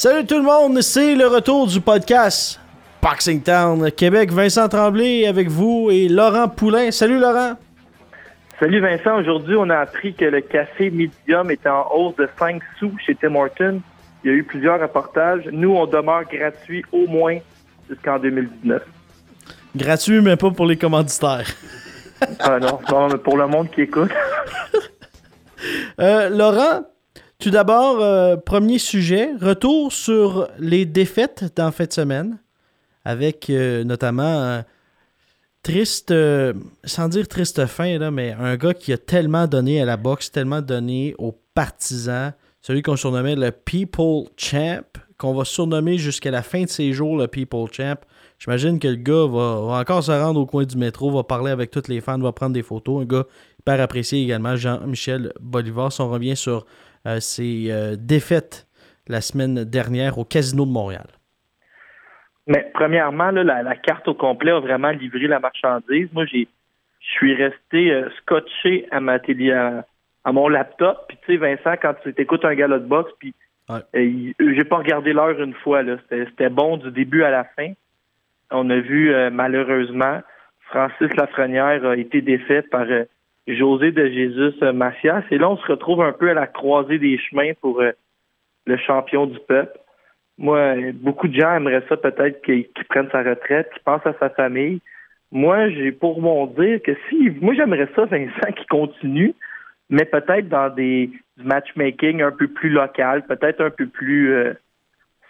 Salut tout le monde, c'est le retour du podcast Boxing Town Québec. Vincent Tremblay avec vous et Laurent Poulain. Salut Laurent. Salut Vincent, aujourd'hui on a appris que le café Medium est en hausse de 5 sous chez Tim Hortons. Il y a eu plusieurs reportages. Nous, on demeure gratuit au moins jusqu'en 2019. Gratuit, mais pas pour les commanditaires. ah non, non, mais pour le monde qui écoute. Euh, Laurent, tout d'abord, euh, premier sujet, retour sur les défaites d'en fin de semaine, avec euh, notamment triste, sans dire triste fin, là, mais un gars qui a tellement donné à la boxe, tellement donné aux partisans, celui qu'on surnommait le People Champ, qu'on va surnommer jusqu'à la fin de ses jours le People Champ. J'imagine que le gars va, va, encore se rendre au coin du métro, va parler avec tous les fans, va prendre des photos. Un gars hyper apprécié également, Jean-Michel Bolivar. Si on revient sur euh, ses euh, défaites la semaine dernière au Casino de Montréal. Mais premièrement, là, la, la, carte au complet a vraiment livré la marchandise. Moi, j'ai je suis resté euh, scotché à ma télé, à, à mon laptop. Puis tu sais, Vincent, quand tu écoutes un galop de boxe, puis Ouais. euh, j'ai pas regardé l'heure une fois. C'était bon du début à la fin. On a vu euh, malheureusement Francis Lafrenière a été défait par euh, José de Jésus Macias. Et là, on se retrouve un peu à la croisée des chemins pour euh, le champion du peuple. Moi, beaucoup de gens aimeraient ça peut-être qu'il qu'il prenne sa retraite, qu'il pense à sa famille. Moi, j'ai pour mon dire que si moi j'aimerais ça, Vincent, qui continue, mais peut-être dans des du matchmaking un peu plus local, peut-être un peu plus euh,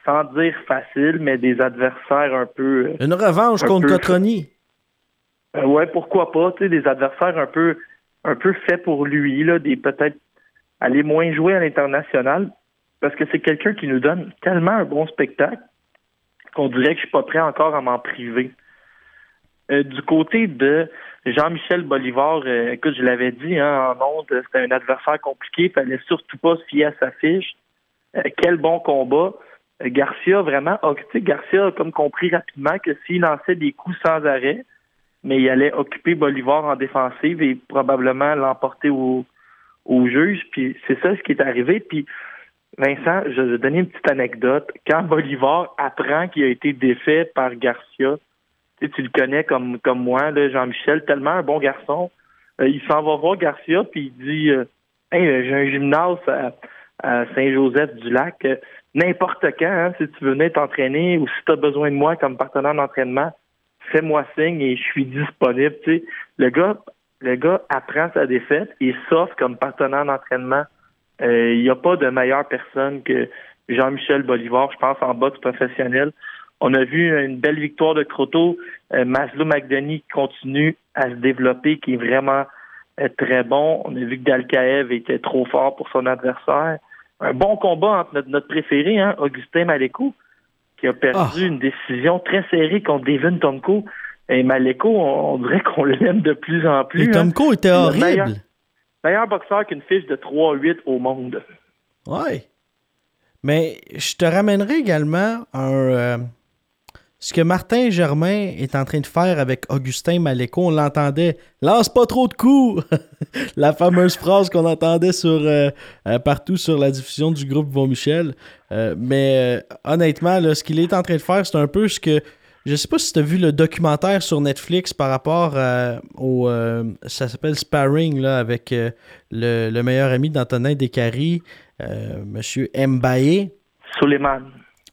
sans dire facile, mais des adversaires un peu. euh, Une revanche Un contre peu. Cotroni. euh, ouais, pourquoi pas, tu sais, des adversaires un peu un peu faits pour lui, là, des peut-être aller moins jouer à l'international, parce que c'est quelqu'un qui nous donne tellement un bon spectacle qu'on dirait que je suis pas prêt encore à m'en priver. Euh, du côté de Jean-Michel Bolivar, euh, écoute, je l'avais dit hein, en ondes, c'était un adversaire compliqué, il fallait surtout pas se fier à sa fiche. Euh, quel bon combat. Garcia, vraiment, sais, Garcia a comme compris rapidement que s'il lançait des coups sans arrêt, mais il allait occuper Bolivar en défensive et probablement l'emporter au, au juge. Puis c'est ça ce qui est arrivé. Puis Vincent, je vais donner une petite anecdote. Quand Bolivar apprend qu'il a été défait par Garcia, tu, tu le connais comme comme moi, Jean-Michel, tellement un bon garçon. euh, il s'en va voir Garcia puis il dit euh, Hey, euh, j'ai un gymnase à, Saint-Joseph-du-Lac. N'importe quand, hein, si tu veux venir t'entraîner ou si tu as besoin de moi comme partenaire d'entraînement, fais-moi signe et je suis disponible. Le gars, le gars apprend sa défaite et s'offre comme partenaire d'entraînement. Euh, Il n'y a pas de meilleure personne que Jean-Michel Bolivar, je pense, en boxe professionnel. On a vu une belle victoire de Croteau. Euh, Maslow continue à se développer, qui est vraiment euh, très bon. On a vu que Dalkaev était trop fort pour son adversaire. Un bon combat entre notre, notre préféré, hein, Augustin Maléco, qui a perdu Ah. une décision très serrée contre Devin Tomko. Et Maléco, on, on dirait qu'on l'aime de plus en plus. Et hein. Tomko était Le horrible. meilleur. Meilleur boxeur qu'une fiche de 3-8 au monde. Ouais. Mais je te ramènerai également un, euh, ce que Martin Germain est en train de faire avec Augustin Maléco. On l'entendait. Lance pas trop de coups. la fameuse phrase qu'on entendait euh, euh, partout sur la diffusion du groupe Von Michel. Euh, mais honnêtement, ce qu'il est en train de faire, c'est un peu ce que. Je sais pas si tu as vu le documentaire sur Netflix par rapport au. ça s'appelle Sparring avec le, le meilleur ami d'Antonin Descaries, Monsieur Mbaye. Suleiman.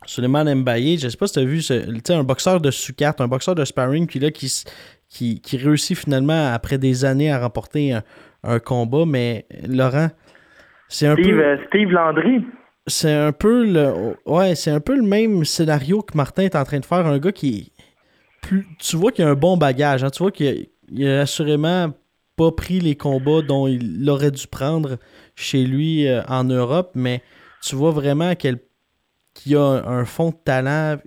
Suleiman Mbaye, je sais pas si tu as vu ce- un boxeur de sous-carte, un boxeur de sparring, puis là, qui, qui, qui réussit finalement, après des années, à remporter un, un combat. Mais Laurent, c'est un Steve, peu. euh, Steve Landry. c'est un peu le ouais, c'est un peu le même scénario que Martin est en train de faire. Un gars qui plus, tu vois qu'il a un bon bagage. Hein. tu vois qu'il a, assurément pas pris les combats dont il aurait dû prendre chez lui euh, en Europe, mais tu vois vraiment qu'il a un, fond de talent.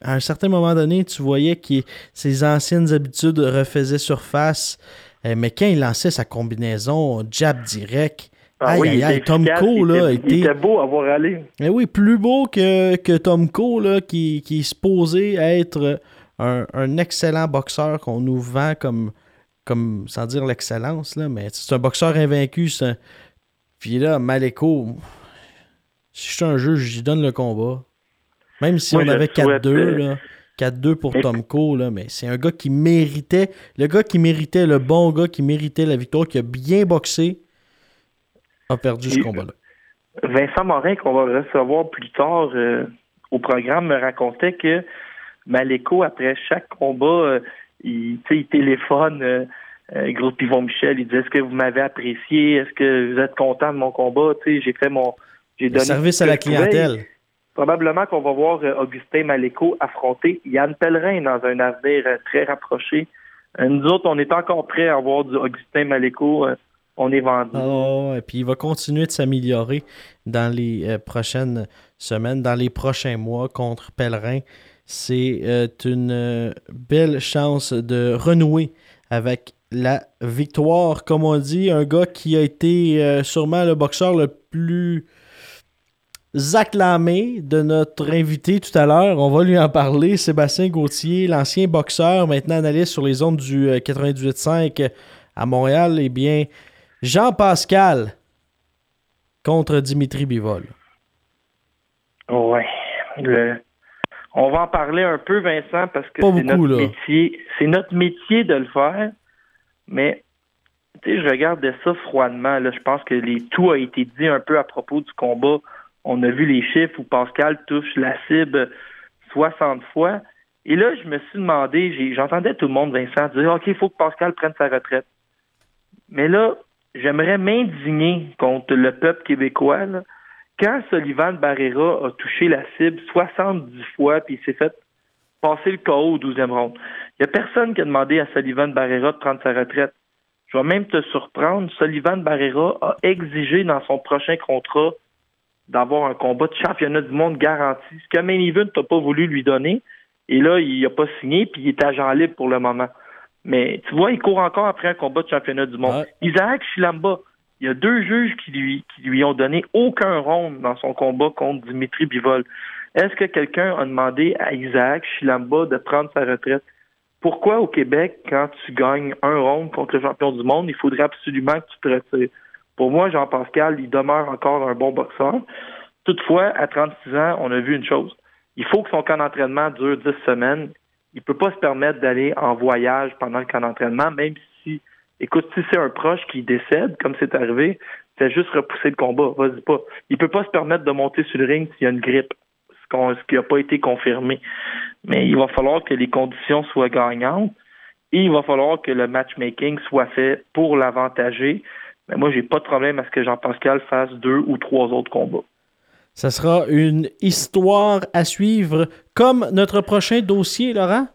À un certain moment donné, tu voyais que ses anciennes habitudes refaisaient surface. Euh, mais quand il lançait sa combinaison jab direct, ah oui, Tom Cole, là, était, il était beau à voir aller. Eh oui, plus beau que, que Tom Cole, là, qui, qui est supposé être un, un excellent boxeur qu'on nous vend comme, comme sans dire l'excellence, là, mais c'est un boxeur invaincu. Puis là, Maleko, si je suis un juge, j'y donne le combat. Même si on avait 4-2, 4-2 pour Tom Cole, mais c'est un gars qui méritait, le gars qui méritait, le bon gars qui méritait la victoire, qui a bien boxé, a perdu ce combat-là. Vincent Morin, qu'on va recevoir plus tard euh, au programme, me racontait que Maléco, après chaque combat, euh, il, il téléphone euh, euh, gros pivot Michel, il dit Est-ce que vous m'avez apprécié? Est-ce que vous êtes content de mon combat? j'ai fait mon. J'ai donné service à la clientèle. Probablement qu'on va voir Augustin Maléco affronter Yann Pellerin dans un avenir très rapproché. nous autres, on est encore prêts à voir du Augustin Maléco on est vendu. Oh, et puis il va continuer de s'améliorer dans les euh, prochaines semaines, dans les prochains mois contre Pèlerin. C'est euh, une euh, belle chance de renouer avec la victoire, comme on dit, un gars qui a été sûrement le boxeur le plus acclamé de notre invité tout à l'heure. On va lui en parler. Sébastien Gauthier, l'ancien boxeur, maintenant analyste sur les ondes du 98.5 à Montréal. Eh bien, Jean-Pascal contre Dimitri Bivol. Oui. On va en parler un peu, Vincent, parce que c'est notre métier. C'est notre métier de le faire. Mais tu sais, je regarde ça froidement. Là. Je pense que les... tout a été dit un peu à propos du combat. On a vu les chiffres où Pascal touche la cible 60 fois. Et là, je me suis demandé, j'entendais tout le monde, Vincent, dire OK, il faut que Pascal prenne sa retraite. Mais là, j'aimerais m'indigner contre le peuple québécois. Quand Sullivan Barrera a touché la cible 70 fois, puis il s'est fait passer le KO au 12e round, il n'y a personne qui a demandé à Sullivan Barrera de prendre sa retraite. Je vais même te surprendre, Sullivan Barrera a exigé dans son prochain contrat d'avoir un combat de championnat du monde garanti, ce que Main Event n'a pas voulu lui donner. Et là, il n'a pas signé, puis il est agent libre pour le moment. Mais tu vois, il court encore après un combat de championnat du monde. Isaac Chilamba, il y a deux juges qui lui, qui lui ont donné aucun round dans son combat contre Dimitri Bivol. Est-ce que quelqu'un a demandé à Isaac Chilamba de prendre sa retraite? Pourquoi au Québec, quand tu gagnes un round contre le champion du monde, il faudrait absolument que tu te retires? Pour moi, Jean-Pascal, il demeure encore un bon boxeur. Toutefois, à 36 ans, on a vu une chose. Il faut que son camp d'entraînement dure 10 semaines il peut pas se permettre d'aller en voyage pendant le camp d'entraînement, même si, écoute, si c'est un proche qui décède, comme c'est arrivé, c'est juste repousser le combat. Vas-y pas. Il peut pas se permettre de monter sur le ring s'il y a une grippe, ce, qui n'a pas été confirmé. Mais il va falloir que les conditions soient gagnantes et il va falloir que le matchmaking soit fait pour l'avantager. Mais moi, j'ai pas de problème à ce que Jean-Pascal fasse deux ou trois autres combats. Ça sera une histoire à suivre, comme notre prochain dossier, Laurent?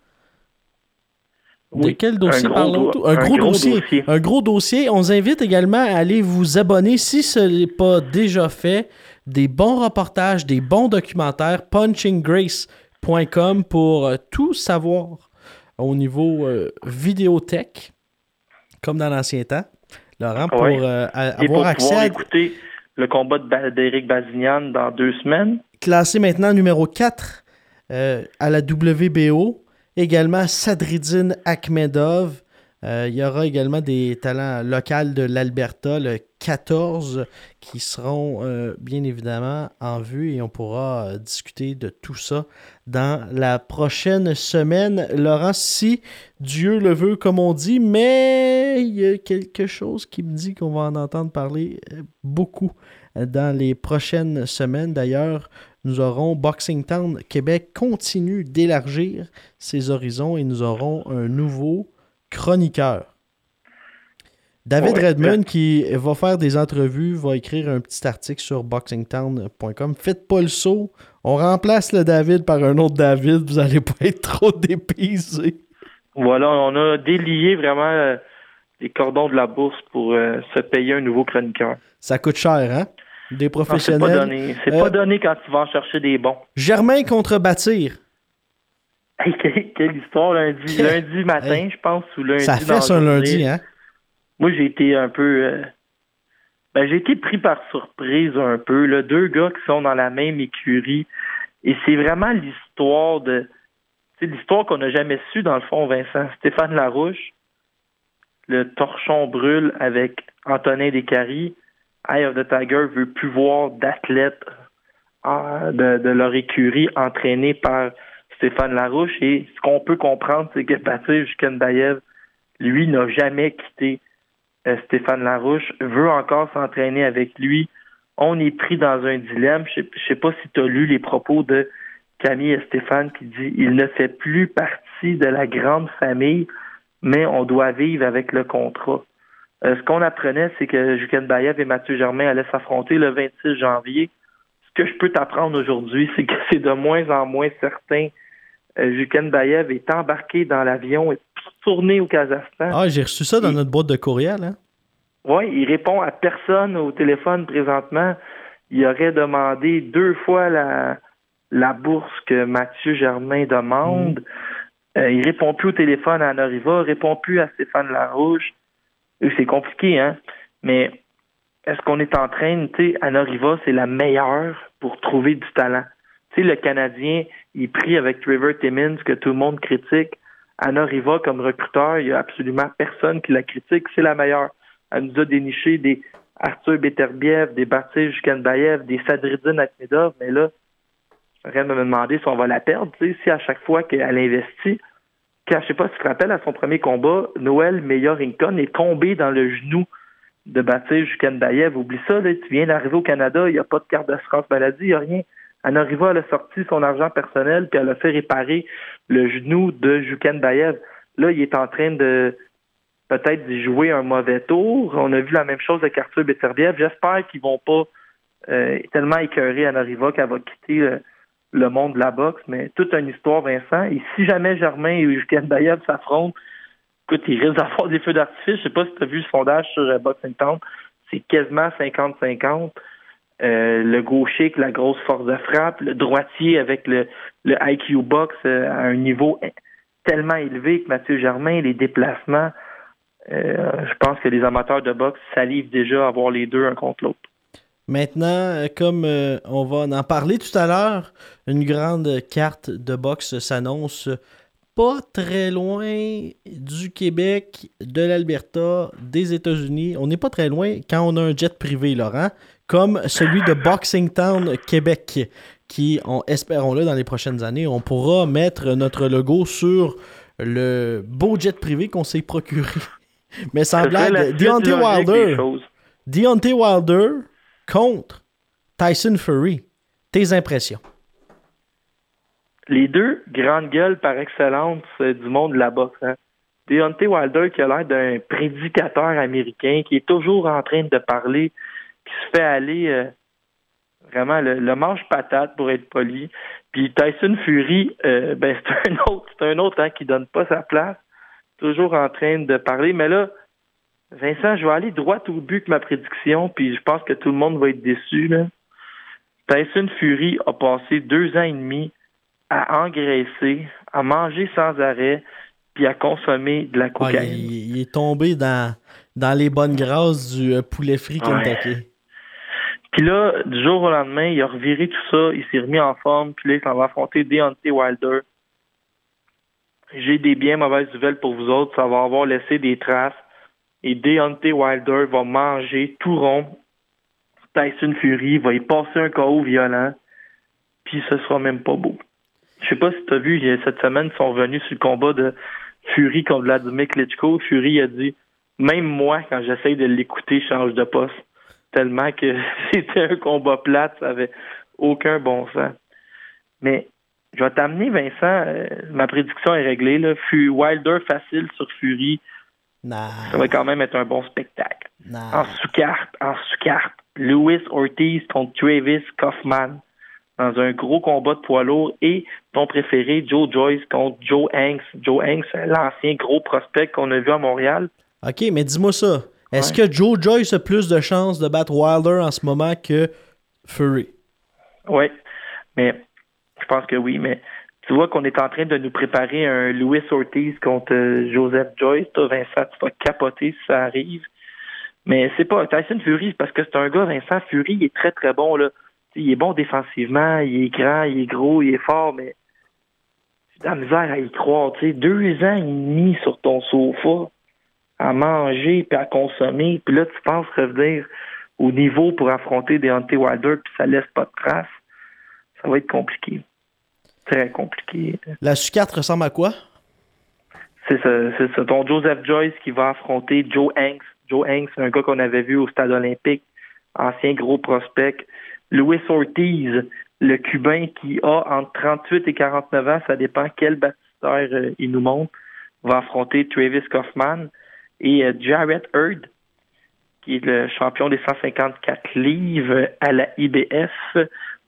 De quel dossier parlons Un, gros, dossier. Un gros dossier. On vous invite également à aller vous abonner, si ce n'est pas déjà fait, des bons reportages, des bons documentaires, punchinggrace.com pour euh, tout savoir au niveau euh, vidéothèque, comme dans l'ancien temps. Laurent, pour euh, avoir accès à le combat d'Éric Bazignan dans deux semaines. Classé maintenant numéro 4 euh, à la WBO. Également Sadridine Akhmedov. Euh, il y aura également des talents locaux de l'Alberta, le 14, qui seront euh, bien évidemment en vue et on pourra discuter de tout ça dans la prochaine semaine. Laurent, si Dieu le veut, comme on dit, mais il y a quelque chose qui me dit qu'on va en entendre parler beaucoup dans les prochaines semaines. D'ailleurs, nous aurons Boxing Town Québec continue d'élargir ses horizons et nous aurons un nouveau chroniqueur. David Ouais. Redmond qui va faire des entrevues, va écrire un petit article sur boxingtown.com. Faites pas le saut. On remplace le David par un autre David. Vous allez pas être trop dépaysé. Voilà, on a délié vraiment euh, les cordons de la bourse pour euh, se payer un nouveau chroniqueur. Ça coûte cher, hein? Des Non, C'est pas professionnels. donné. C'est Euh, pas donné quand tu vas en chercher des bons. Germain contre Bâtir. Hey, quelle, quelle histoire lundi, lundi matin, Hey. je pense, ou lundi. Ça fait ça lundi, hein? Moi, j'ai été un peu. euh, Ben, j'ai été pris par surprise un peu. Là. Deux gars qui sont dans la même écurie. Et c'est vraiment l'histoire de. C'est l'histoire qu'on n'a jamais su, dans le fond, Vincent. Stéphane Larouche, le torchon brûle avec Antonin Descaries. Eye of the Tiger veut plus voir d'athlètes euh, de, de leur écurie entraînés par Stéphane Larouche. Et ce qu'on peut comprendre, c'est que Baptiste Jukenbayev, lui, n'a jamais quitté euh, Stéphane Larouche, veut encore s'entraîner avec lui. On est pris dans un dilemme. Je je sais pas si tu as lu les propos de Camille et Stéphane qui dit il ne fait plus partie de la grande famille, mais on doit vivre avec le contrat. Euh, ce qu'on apprenait, c'est que Juken Bayev et Mathieu Germain allaient s'affronter le 26 janvier. Ce que je peux t'apprendre aujourd'hui, c'est que c'est de moins en moins certain. Euh, Juken Bayev est embarqué dans l'avion et tourné au Kazakhstan. Ah, j'ai reçu ça dans Il- notre boîte de courriel, hein? Oui, il répond à personne au téléphone présentement. Il aurait demandé deux fois la, la bourse que Mathieu Germain demande. Euh, il répond plus au téléphone à Noriva, répond plus à Stéphane Larouche. Euh, C'est compliqué, hein? Mais est-ce qu'on est en train, tu sais, Anoriva, c'est la meilleure pour trouver du talent. Tu sais, le Canadien, il pris avec Trevor Timmins, que tout le monde critique. Anoriva, comme recruteur, il n'y a absolument personne qui la critique. C'est la meilleure. Elle nous a déniché des Arthur Beterbiev, des Baptiste Jukenbayev, des Sadridine Akhmedov, mais là, je suis en train de me demander si on va la perdre, si à chaque fois qu'elle investit, sais pas si tu te rappelles, à son premier combat, Noël Meyer-Rincon est tombé dans le genou de Baptiste Jukenbayev. Oublie ça, là, tu viens d'arriver au Canada, il n'y a pas de carte d'assurance maladie, il n'y a rien. Anoriva, elle a sorti son argent personnel, puis elle a fait réparer le genou de Jukenbayev. Là, il est en train de peut-être d'y jouer un mauvais tour. On a vu la même chose avec Arthur Beterbiev. J'espère qu'ils vont pas euh, tellement écœurer Anoriva qu'elle va quitter euh, le monde de la boxe, mais toute une histoire, Vincent. Et si jamais Germain et Eugène Bayev s'affrontent, écoute, il risque d'avoir des feux d'artifice. Je sais pas si tu as vu ce sondage sur euh, Boxing. C'est quasiment 50-50. Euh, le gaucher avec la grosse force de frappe, le droitier avec le, le IQ box euh, à un niveau tellement élevé que Mathieu Germain, les déplacements, euh, je pense que les amateurs de boxe salivent déjà à voir les deux un contre l'autre. Maintenant, comme on va en parler tout à l'heure, une grande carte de boxe s'annonce pas très loin du Québec, de l'Alberta, des États-Unis. On n'est pas très loin quand on a un jet privé, Laurent, comme celui de Boxing Town Québec, qui, on, espérons-le, dans les prochaines années, on pourra mettre notre logo sur le beau jet privé qu'on s'est procuré. Mais sans blague, Deontay Wilder. Deontay Wilder contre Tyson Fury. Tes impressions? Les deux grandes gueules par excellence euh, du monde de la boxe. Hein. Deontay Wilder qui a l'air d'un prédicateur américain, qui est toujours en train de parler, qui se fait aller euh, vraiment le, manche patate pour être poli. Puis Tyson Fury, euh, ben c'est un autre, c'est un autre hein, qui donne pas sa place, toujours en train de parler. Mais là, Vincent, je vais aller droit au but que ma prédiction, puis je pense que tout le monde va être déçu. Là. Tyson Fury a passé deux ans et demi à engraisser, à manger sans arrêt, puis à consommer de la Ah, cocaïne. il, il est tombé dans, dans les bonnes grâces du euh, poulet frit Ouais. Kentucky. Puis là, du jour au lendemain, il a reviré tout ça, il s'est remis en forme, puis là, il s'en va affronter Deontay Wilder. J'ai des bien mauvaises nouvelles pour vous autres, ça va avoir laissé des traces. Et Deontay Wilder va manger tout rond. Tyson Fury va y passer un KO violent, puis ce sera même pas beau. Je sais pas si tu as vu, cette semaine, ils sont venus sur le combat de Fury contre Vladimir Klitschko. Fury a dit Même moi, quand j'essaye de l'écouter, je change de poste. Tellement que c'était un combat plate, ça avait aucun bon sens. Mais je vais t'amener, Vincent, euh, ma prédiction est réglée. Là. Wilder facile sur Fury. Nah. Ça va quand même être un bon spectacle. Nah. En sous-carte, en sous-carte, Louis Ortiz contre Travis Kaufman dans un gros combat de poids lourd et ton préféré, Joe Joyce contre Joe Hanks. Joe Hanks, l'ancien gros prospect qu'on a vu à Montréal. Ok, mais dis-moi ça. Est-ce Ouais. que Joe Joyce a plus de chances de battre Wilder en ce moment que Fury? Oui, mais je pense que oui, mais tu vois qu'on est en train de nous préparer un Louis Ortiz contre euh, Joseph Joyce. Toi, Vincent, tu vas capoter si ça arrive. Mais c'est pas Tyson Fury, parce que c'est un gars, Vincent Fury, il est très très bon là. Il est bon défensivement, il est grand, il est gros, il est fort, mais j'ai de la misère à y croire. Tu sais, deux ans et demi sur ton sofa à manger puis à consommer, puis là tu penses revenir au niveau pour affronter Deontay Wilder, puis ça laisse pas de traces. Ça va être compliqué. Très compliqué. La sous-carte ressemble à quoi? C'est ça, c'est ça. Ton Joseph Joyce qui va affronter Joe Hanks. Joe Hanks, c'est un gars qu'on avait vu au stade olympique, ancien gros prospect. Louis Ortiz, le Cubain qui a entre 38 et 49 ans, ça dépend quel euh, il nous montre, va affronter Travis Kaufman. Et euh, Jarrett Hurd, qui est le champion des 154 livres à la IBF,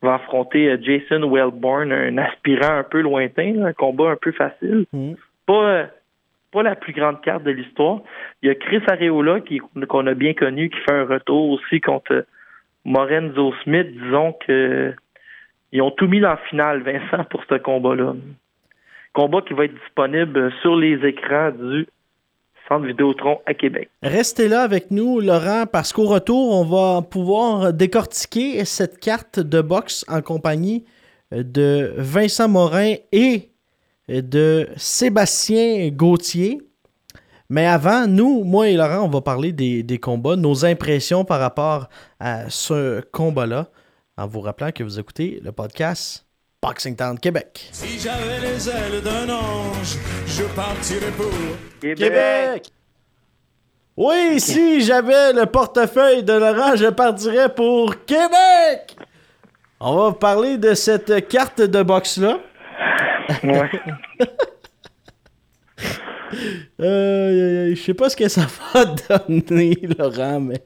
va affronter euh, Jason Wellborn, un aspirant un peu lointain, un combat un peu facile. Hmm. Pas, euh, pas la plus grande carte de l'histoire. Il y a Chris Areola, qui, qu'on a bien connu, qui fait un retour aussi contre Morenzo Smith. Disons que ils ont tout mis en finale, Vincent, pour ce combat-là. Combat qui va être disponible sur les écrans du Centre Vidéotron à Québec. Restez là avec nous, Laurent, parce qu'au retour, on va pouvoir décortiquer cette carte de boxe en compagnie de Vincent Morin et de Sébastien Gauthier. Mais avant, nous, moi et Laurent, on va parler des, des combats, nos impressions par rapport à ce combat-là, en vous rappelant que vous écoutez le podcast Boxing Town Québec. Si j'avais les ailes d'un ange, je partirais pour. Québec! Oui, si j'avais le portefeuille de Laurent, je partirais pour Québec! On va parler de cette carte de boxe-là. Ouais. Euh, je sais pas ce que ça va donner, Laurent, mais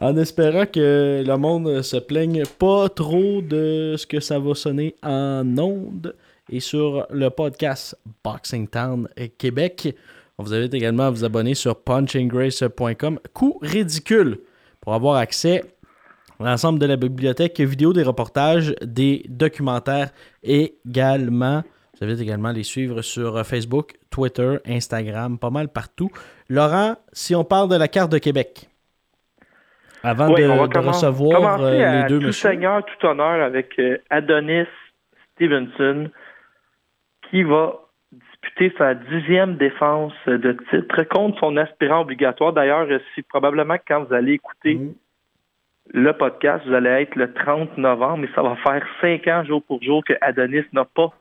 en espérant que le monde se plaigne pas trop de ce que ça va sonner en ondes et sur le podcast Boxing Town Québec. On vous invite également à vous abonner sur punchinggrace.com. Coût ridicule pour avoir accès à l'ensemble de la bibliothèque vidéo, des reportages, des documentaires également. Je vous invite également à les suivre sur Facebook, Twitter, Instagram, pas mal partout. Laurent, si on parle de la carte de Québec, avant Oui, de, on va de commen- recevoir euh, à les deux tout messieurs. seigneur, tout honneur avec euh, Adonis Stevenson qui va disputer sa dixième défense de titre contre son aspirant obligatoire. D'ailleurs, si probablement que quand vous allez écouter Mhm. le podcast, vous allez être le 30 novembre, mais ça va faire cinq ans jour pour jour que Adonis n'a pas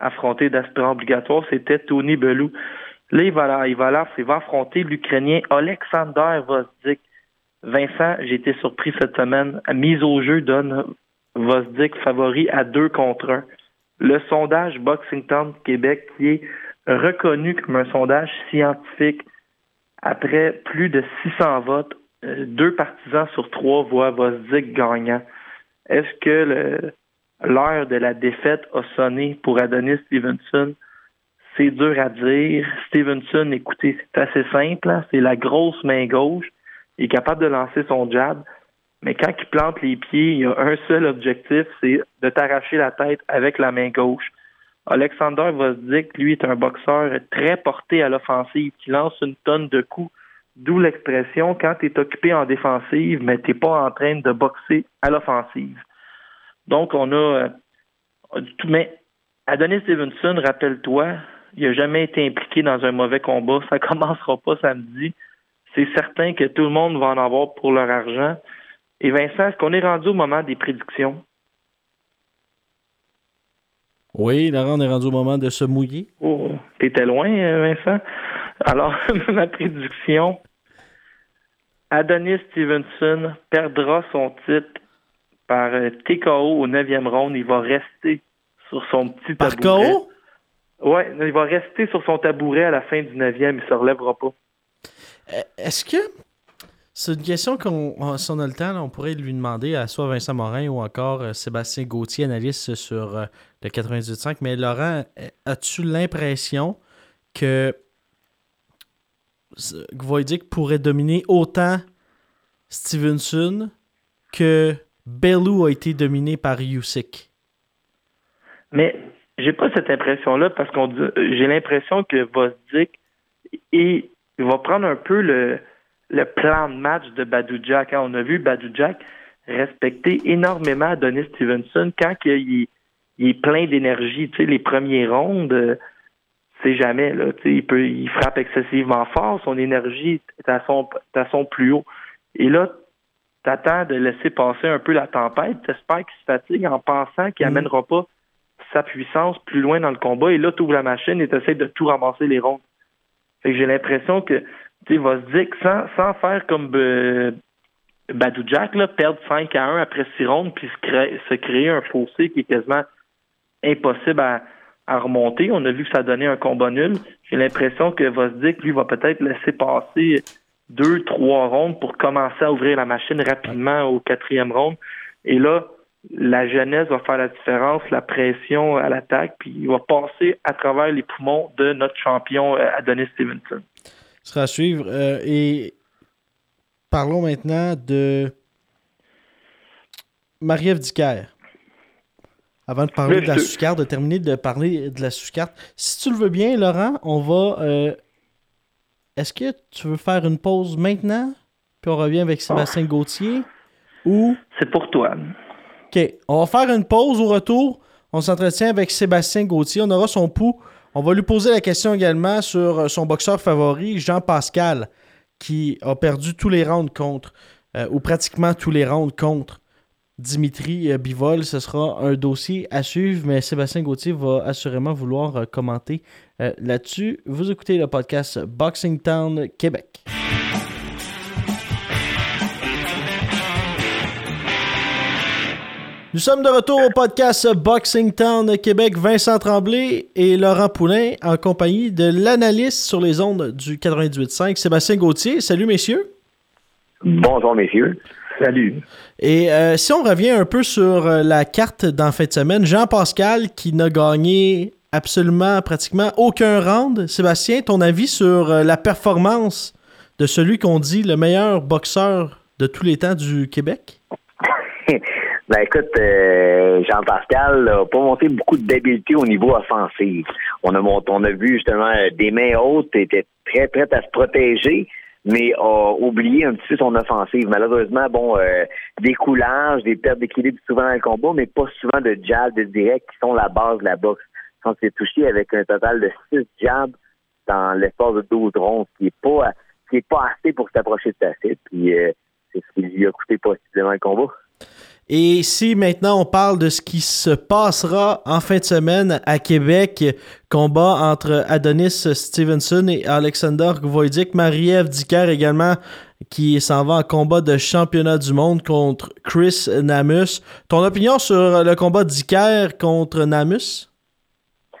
affronté d'aspirant obligatoire. C'était Tony Bellew. Là, il va, là, il va, là, il va affronter l'Ukrainien Alexander Vosdik. Vincent, j'ai été surpris cette semaine. Mise au jeu donne Vosdik favori à deux contre un. Le sondage Boxing Town Québec, qui est reconnu comme un sondage scientifique, après plus de 600 votes, euh, deux partisans sur trois voient Vosdik gagnant. Est-ce que le- l'heure de la défaite a sonné pour Adonis Stevenson? C'est dur à dire. Stevenson, écoutez, c'est assez simple. hein. C'est la grosse main gauche. Il est capable de lancer son jab. Mais quand il plante les pieds, il y a un seul objectif, c'est de t'arracher la tête avec la main gauche. Alexander Vosdik, lui, est un boxeur très porté à l'offensive, qui lance une tonne de coups. D'où l'expression, quand tu es occupé en défensive, mais tu pas en train de boxer à l'offensive. Donc, on a... euh, mais Adonis Stevenson, rappelle-toi, il n'a jamais été impliqué dans un mauvais combat. Ça commencera pas samedi. C'est certain que tout le monde va en avoir pour leur argent. Et Vincent, est-ce qu'on est rendu au moment des prédictions? Oui, Laurent, on est rendu au moment de se mouiller. Oh, t'étais loin, euh, Vincent. Alors, ma prédiction, Adonis Stevenson perdra son titre par euh, TKO au 9e round. Il va rester sur son petit Par tabouret. KO? Ouais, il va rester sur son tabouret à la fin du 9e. Il se relèvera pas. Euh, Est-ce que c'est une question qu'on, si on a le temps, là, on pourrait lui demander à soit Vincent Morin ou encore euh, Sébastien Gauthier, analyste sur euh, le 98.5. Mais Laurent, as-tu l'impression que Gvoidic pourrait dominer autant Stevenson que Bellew a été dominé par Usyk? Mais j'ai pas cette impression-là parce qu'on j'ai l'impression que Vosdick il va prendre un peu le, le plan de match de Badou Jack. hein. On a vu Badou Jack respecter énormément Adonis Stevenson quand il, est- plein d'énergie. Tu sais, les premiers rondes, c'est jamais là. Tu il peut, frappe excessivement fort. Son énergie est à son, à son plus haut. Et là, t'attends de laisser passer un peu la tempête. T'espères qu'il se fatigue en pensant qu'il Mhm. amènera pas sa puissance plus loin dans le combat. Et là, tu ouvres la machine et tu de tout ramasser les rondes. Fait que j'ai l'impression que tu sais, va se dire que sans, sans faire comme euh, Badou Jack, là, perdre 5 à 1 après 6 rondes, puis se créer, se créer un fossé qui est quasiment impossible à, à remonter. On a vu que ça donnait un combat nul. J'ai l'impression que Vosdick, lui, va peut-être laisser passer deux, trois rondes pour commencer à ouvrir la machine rapidement au quatrième ronde. Et là, la jeunesse va faire la différence, la pression à l'attaque, puis il va passer à travers les poumons de notre champion euh, Adonis Stevenson. Ce sera à suivre. Euh, et parlons maintenant de Marie-Ève Dicker. Avant de parler de la sous-carte, de terminer de parler de la sous-carte. Si tu le veux bien, Laurent, on va. euh, Est-ce que tu veux faire une pause maintenant? Puis on revient avec Sébastien Gauthier? Ou. C'est pour toi. OK. On va faire une pause au retour. On s'entretient avec Sébastien Gauthier. On aura son pouls. On va lui poser la question également sur euh, son boxeur favori, Jean Pascal, qui a perdu tous les rounds contre, euh, ou pratiquement tous les rounds contre Dimitri euh, Bivol. Ce sera un dossier à suivre, mais Sébastien Gauthier va assurément vouloir commenter euh, là-dessus. Vous écoutez le podcast Boxing Town Québec. Nous sommes de retour au podcast Boxing Town Québec. Vincent Tremblay et Laurent Poulain en compagnie de l'analyste sur les ondes du 98.5, Sébastien Gauthier. Salut messieurs. Bonjour, messieurs. Salut. Et euh, si on revient un peu sur euh, la carte d'en fin de semaine, Jean-Pascal qui n'a gagné absolument pratiquement aucun round. Sébastien, ton avis sur euh, la performance de celui qu'on dit le meilleur boxeur de tous les temps du Québec? Ben écoute, euh, Jean-Pascal n'a pas monté beaucoup d'habileté au niveau offensif. On a on a vu justement euh, des mains hautes, était très prête à se protéger, mais a oublié un petit peu son offensive. Malheureusement, bon, des coulages, des pertes d'équilibre souvent dans le combat, mais pas souvent de jabs de direct qui sont la base de la boxe. On s'est touché avec un total de 6 jabs dans l'espace de 12 rondes, ce qui est pas qui est pas assez pour s'approcher de sa cible. Puis euh, c'est ce qui lui a coûté possiblement le combat. Et si maintenant on parle de ce qui se passera en fin de semaine à Québec, combat entre Adonis Stevenson et Alexander Gvoidic, Marie-Ève Dicker également qui s'en va en combat de championnat du monde contre Chris Namus. Ton opinion sur le combat Dicker contre Namus?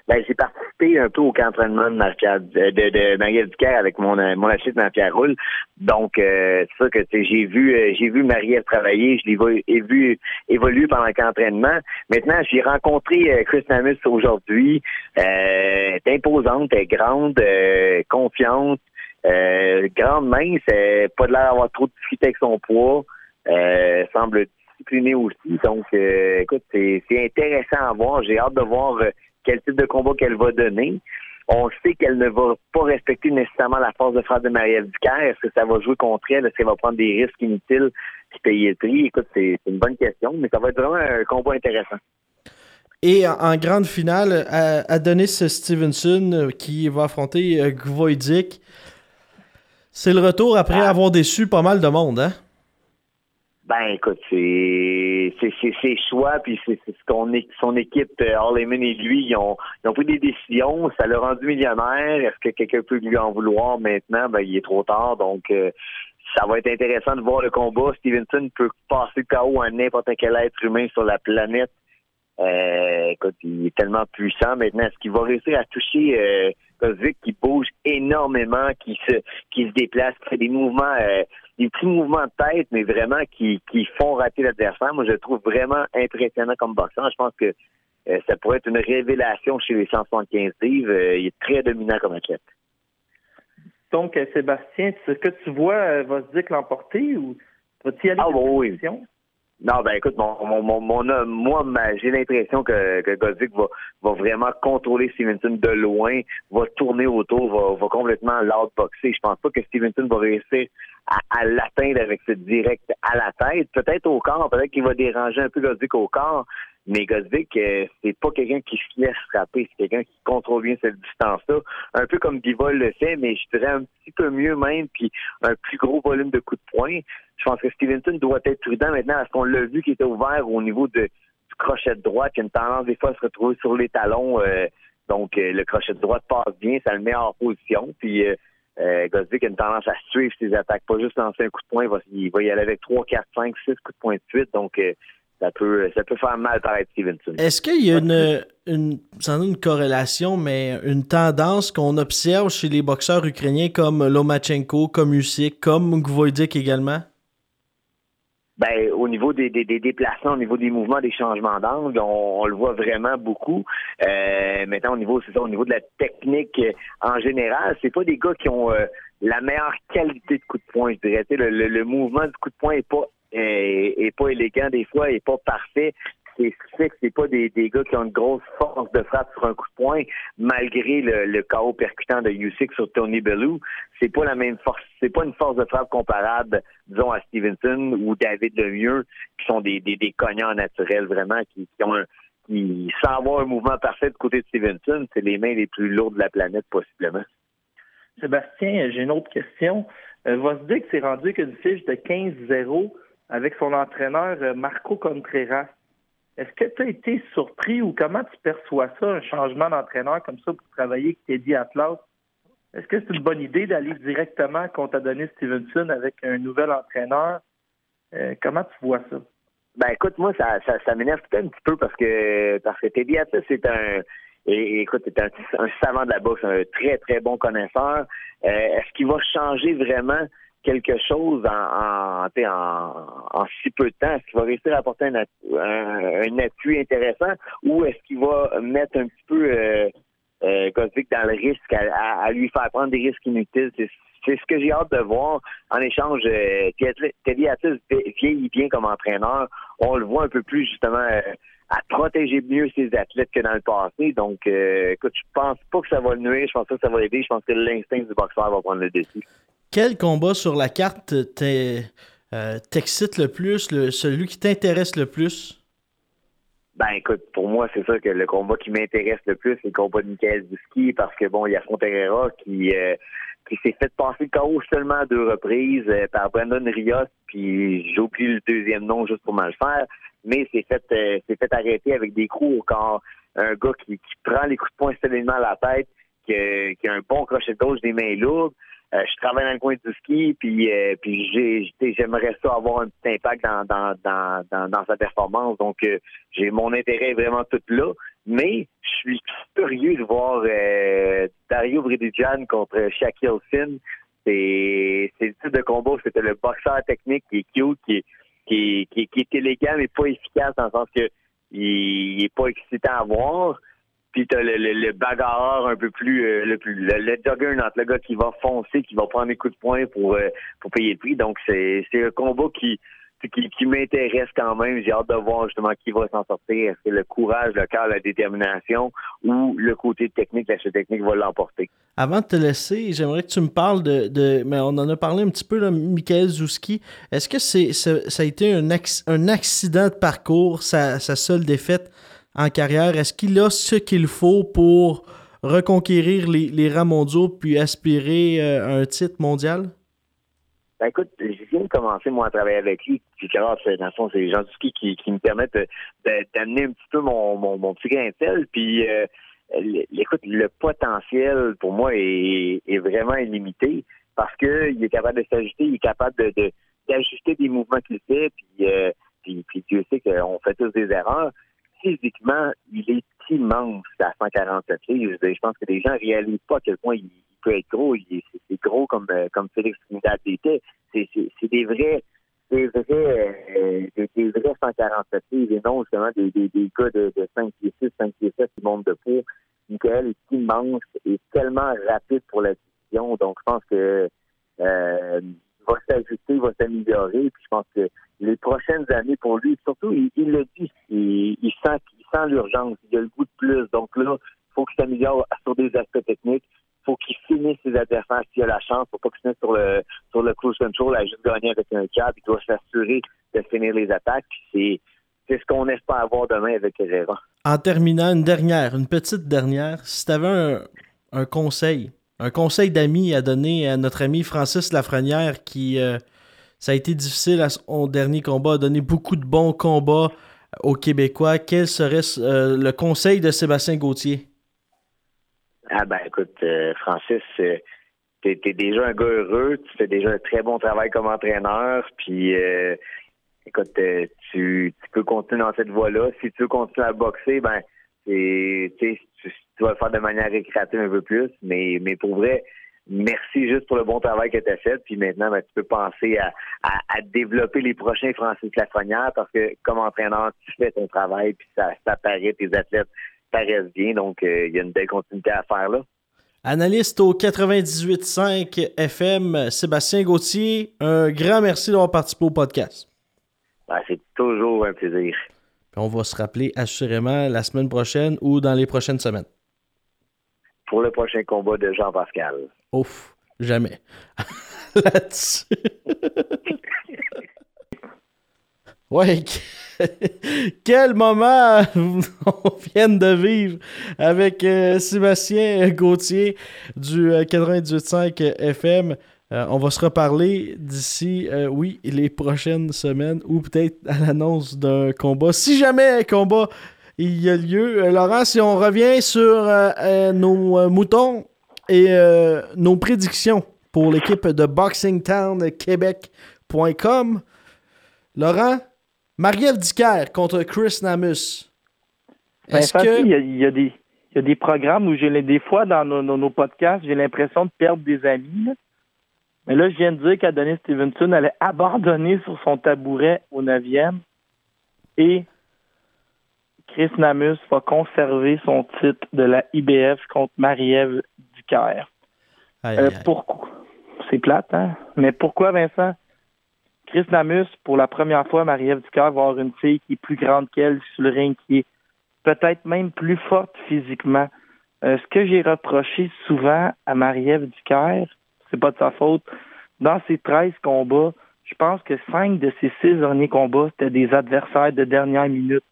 Ben, j'ai participé un peu au camp d'entraînement de, Marie-Pierre- de, de, de avec mon, euh, mon assistante Marie-Pierre Roule. Donc, euh, c'est sûr que j'ai vu euh, j'ai vu Marie-Ève travailler, je l'ai vu, évoluer pendant le camp d'entraînement. Maintenant, j'ai rencontré euh, Chris Namus aujourd'hui. Elle est imposante, elle est grande, confiante, grande mince, pas de l'air d'avoir trop de difficulté avec son poids. Semble disciplinée aussi. Donc, écoute, c'est intéressant à voir. J'ai hâte de voir quel type de combat qu'elle va donner. On sait qu'elle ne va pas respecter nécessairement la force de frappe de Marie-Ève Ducaire. Est-ce que ça va jouer contre elle? Est-ce qu'elle va prendre des risques inutiles puis payer le prix? Écoute, c'est une bonne question, mais ça va être vraiment un combat intéressant. Et en, grande finale, Adonis Stevenson euh, qui va affronter euh, Gvoidic. C'est le retour après avoir déçu pas mal de monde, hein? Ben, écoute, c'est ses choix, puis c'est ce qu'on son équipe, euh, Harleman et lui, ils ont, ils ont pris des décisions. Ça l'a rendu millionnaire. Est-ce que quelqu'un peut lui en vouloir maintenant? Ben, il est trop tard. Donc, euh, ça va être intéressant de voir le combat. Stevenson peut passer KO à n'importe quel être humain sur la planète. Euh, écoute, il est tellement puissant. Maintenant, est-ce qu'il va réussir à toucher euh, Kosovic qui bouge énormément, qui se qui se déplace, qui fait des mouvements, euh, des petits mouvements de tête, mais vraiment qui, qui font rater l'adversaire. Moi, je le trouve vraiment impressionnant comme boxeur. Je pense que euh, ça pourrait être une révélation chez les 175 livres. Euh, il est très dominant comme athlète. Donc, euh, Sébastien, ce que tu vois va se dire que l'emporter ou vas-tu y aller Ah, bon, oui. Non, ben écoute, mon, mon, mon, homme, moi, j'ai l'impression que, que va, va vraiment contrôler Stevenson de loin, va tourner autour, va, va complètement l'outboxer. Je pense pas que Stevenson va réussir à, à l'atteindre avec ce direct à la tête. Peut-être au corps, peut-être qu'il va déranger un peu Godzic au corps, mais Godzic, euh, c'est pas quelqu'un qui se laisse frapper, c'est quelqu'un qui contrôle bien cette distance-là. Un peu comme Bivol le fait, mais je dirais un petit peu mieux même, puis un plus gros volume de coups de poing. Je pense que Stevenson doit être prudent maintenant parce qu'on l'a vu qu'il était ouvert au niveau de, du crochet de droite, qui a une tendance des fois à se retrouver sur les talons. euh, donc euh, le crochet de droite passe bien, ça le met en position. Puis euh, euh, Gosvick a une tendance à suivre ses attaques, pas juste lancer un coup de poing, il va, il va y aller avec 3, 4, 5, 6 coups de poing de suite. Donc euh, ça peut ça peut faire mal paraître Stevenson. Est-ce qu'il y a une, une, sans doute une corrélation, mais une tendance qu'on observe chez les boxeurs ukrainiens comme Lomachenko, comme Usyk, comme Gvoidik également? Ben, au niveau des, des, des déplacements, au niveau des mouvements, des changements d'angle, on, on le voit vraiment beaucoup. Euh, maintenant, au niveau, c'est ça, au niveau de la technique euh, en général, c'est pas des gars qui ont euh, la meilleure qualité de coup de poing, je dirais. Le, le, le mouvement du coup de poing est pas est pas élégant des fois, est pas parfait. C'est ce qui fait que c'est pas des, gars qui ont une grosse force de frappe sur un coup de poing, malgré le, chaos percutant de Usyk sur Tony Bellew. C'est pas la même force, c'est pas une force de frappe comparable, disons, à Stevenson ou David Lemieux, qui sont des, des, cognants naturels vraiment, qui, ont un, qui, sans avoir un mouvement parfait de côté de Stevenson, c'est les mains les plus lourdes de la planète, possiblement. Sébastien, j'ai une autre question. Euh, Vosdick s'est rendu avec une fiche de 15-0 avec son entraîneur euh, Marco Contreras. Est-ce que tu as été surpris ou comment tu perçois ça, un changement d'entraîneur comme ça pour travailler avec Teddy Atlas? Est-ce que c'est une bonne idée d'aller directement qu'on t'a donné Stevenson avec un nouvel entraîneur? Euh, comment tu vois ça? Ben écoute, moi, ça, ça, ça m'énerve peut-être un petit peu parce que parce que Teddy Atlas, c'est un et, écoute, c'est un, savant de la boxe, un très, très bon connaisseur. Euh, Est-ce qu'il va changer vraiment? Quelque chose en, en, en, si peu de temps? Est-ce qu'il va réussir à apporter un, un, appui intéressant ou est-ce qu'il va mettre un petit peu euh, euh, dans le risque à, lui faire prendre des risques inutiles? C'est ce que j'ai hâte de voir. En échange, euh, Teddy- Atlas vieillit bien comme entraîneur. On le voit un peu plus justement euh, à protéger mieux ses athlètes que dans le passé. Donc, euh, écoute, je pense pas que ça va le nuire. Je pense pas que ça va aider. Je pense que l'instinct du boxeur va prendre le dessus. Quel combat sur la carte euh, t'excite le plus, celui qui t'intéresse le plus? Ben écoute, pour moi, c'est sûr que le combat qui m'intéresse le plus, c'est le combat de Michael Biski, parce que bon, il y a Fronterera qui euh, qui s'est fait passer le KO seulement à deux reprises euh, par Brandon Rios, puis j'ai oublié le deuxième nom juste pour mal faire, mais c'est fait fait arrêter avec des coups au corps. Un gars qui, prend les coups de poing solidement à la tête, qui, qui a un bon crochet de gauche, des mains lourdes. Euh, je travaille dans le coin du ski, puis euh, j'aimerais ça avoir un petit impact dans dans dans dans, sa performance. Donc euh, j'ai mon intérêt vraiment tout là, mais je suis curieux de voir euh, Dario Bridijan contre Shaquille Finn. C'est le type de combat où c'était le boxeur technique qui est cute, qui est qui qui élégant mais pas efficace dans le sens que il, il pas excitant à voir. Puis t'as le, le, un peu plus euh, le plus le, le le gars qui va foncer, qui va prendre des coups de poing pour euh, pour payer le prix. Donc c'est c'est un combat qui qui, m'intéresse quand même. J'ai hâte de voir justement qui va s'en sortir. Est-ce que le courage, le cœur, la détermination ou le côté technique, la technique va l'emporter? Avant de te laisser, j'aimerais que tu me parles de, de- Mais on en a parlé un petit peu, là, Michael Zouski. Est-ce que c'est, ça, ça a été un, un accident de parcours, sa seule défaite en carrière? Est-ce qu'il a ce qu'il faut pour reconquérir les, les rangs mondiaux puis aspirer euh, un titre mondial? Ben écoute, je viens de commencer moi à travailler avec lui. Puis grâce, dans le c'est les gens qui, qui me permettent d'amener un petit peu mon, mon, petit grain de sel. Puis euh, écoute, le potentiel pour moi est, est vraiment illimité parce que il est capable de s'ajuster, il est capable de, d'ajuster des mouvements qu'il fait. Puis, euh, puis, puis Dieu qu'on fait tous des erreurs. Physiquement, il est immense à 147 livres. Je pense que les gens ne réalisent pas à quel point il, peut être gros. C'est gros comme, euh, comme Félix Trinidad était. C'est des vrais des vrais, euh, des, vrais 147 livres et non justement des, des, des gars de, de 5 pieds 6, 5 pieds 7 qui montent de peau. Michael est immense et tellement rapide pour la décision. Donc, je pense que euh, va s'ajuster, va s'améliorer. Puis je pense que les prochaines années pour lui, surtout, il, le dit, il, sent, il sent l'urgence, il a le goût de plus. Donc là, il faut qu'il s'améliore sur des aspects techniques. Il faut qu'il finisse ses adversaires s'il a la chance. Faut pas qu'il finisse sur le sur le cruise control à juste gagner avec un jab. Il doit s'assurer de finir les attaques. C'est c'est ce qu'on espère avoir demain avec Herrera. En terminant, une dernière, une petite dernière, si tu avais un, un conseil un conseil d'ami à donner à notre ami Francis Lafrenière qui, euh, ça a été difficile à son dernier combat, a donné beaucoup de bons combats aux Québécois. Quel serait euh, le conseil de Sébastien Gauthier? Ah ben écoute, euh, Francis, tu es, déjà un gars heureux, tu fais déjà un très bon travail comme entraîneur, puis écoute, tu, peux continuer dans cette voie-là. Si tu veux continuer à boxer, ben tu, tu vas le faire de manière récréative un peu plus, mais pour vrai, merci juste pour le bon travail que tu as fait. Puis maintenant, ben, tu peux penser à, à, développer les prochains Francis Lafrenière parce que comme entraîneur, tu fais ton travail, puis ça, ça paraît, tes athlètes paraissent bien. Donc, euh, il y a une belle continuité à faire là. Analyste au 98.5 FM, Sébastien Gauthier, un grand merci d'avoir participé au podcast. Ben, c'est toujours un plaisir. on va se rappeler assurément la semaine prochaine ou dans les prochaines semaines pour le prochain combat de Jean-Pascal. Jamais. Là-dessus. ouais, quel moment on vient de vivre avec euh, Sébastien Gauthier du 98.5 euh, FM. Euh, on va se reparler d'ici, oui, les prochaines semaines ou peut-être à l'annonce d'un combat. Si jamais un combat il y a lieu. Euh, Laurent, si on revient sur euh, euh, nos moutons et nos prédictions pour l'équipe de BoxingTownQuébec.com. Laurent, Marie-Ève contre Chris Namus. Ben, Est-ce que... il, y a, des, des programmes où j'ai des fois dans nos, podcasts, j'ai l'impression de perdre des amis. Mais là, je viens de dire qu'Adonis Stevenson allait abandonner sur son tabouret au 9e et Chris Namus va conserver son titre de la IBF contre Marie-Ève Euh, pourquoi? C'est plate, hein? Mais pourquoi, Vincent? Chris Namus, pour la première fois, Marie-Ève Ducaire va avoir une fille qui est plus grande qu'elle sur le ring, qui est peut-être même plus forte physiquement. Euh, ce que j'ai reproché souvent à Marie-Ève Ducaire, c'est pas de sa faute, dans ses 13 combats, je pense que 5 de ses 6 derniers combats, c'était des adversaires de dernière minute.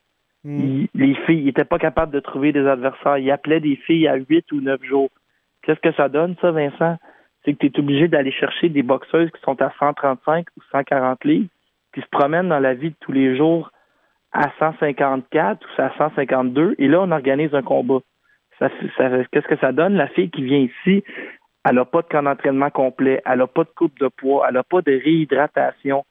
Hmm. les filles, n'étaient pas capables de trouver des adversaires. Ils appelaient des filles à 8 ou 9 jours. Qu'est-ce que ça donne, ça, Vincent? C'est que tu es obligé d'aller chercher des boxeuses qui sont à 135 ou 140 livres, qui se promènent dans la vie de tous les jours à 154 ou à 152, et là, on organise un combat. Qu'est-ce que ça donne? La fille qui vient ici, elle n'a pas de camp d'entraînement complet, elle n'a pas de coupe de poids, elle n'a pas de réhydratation.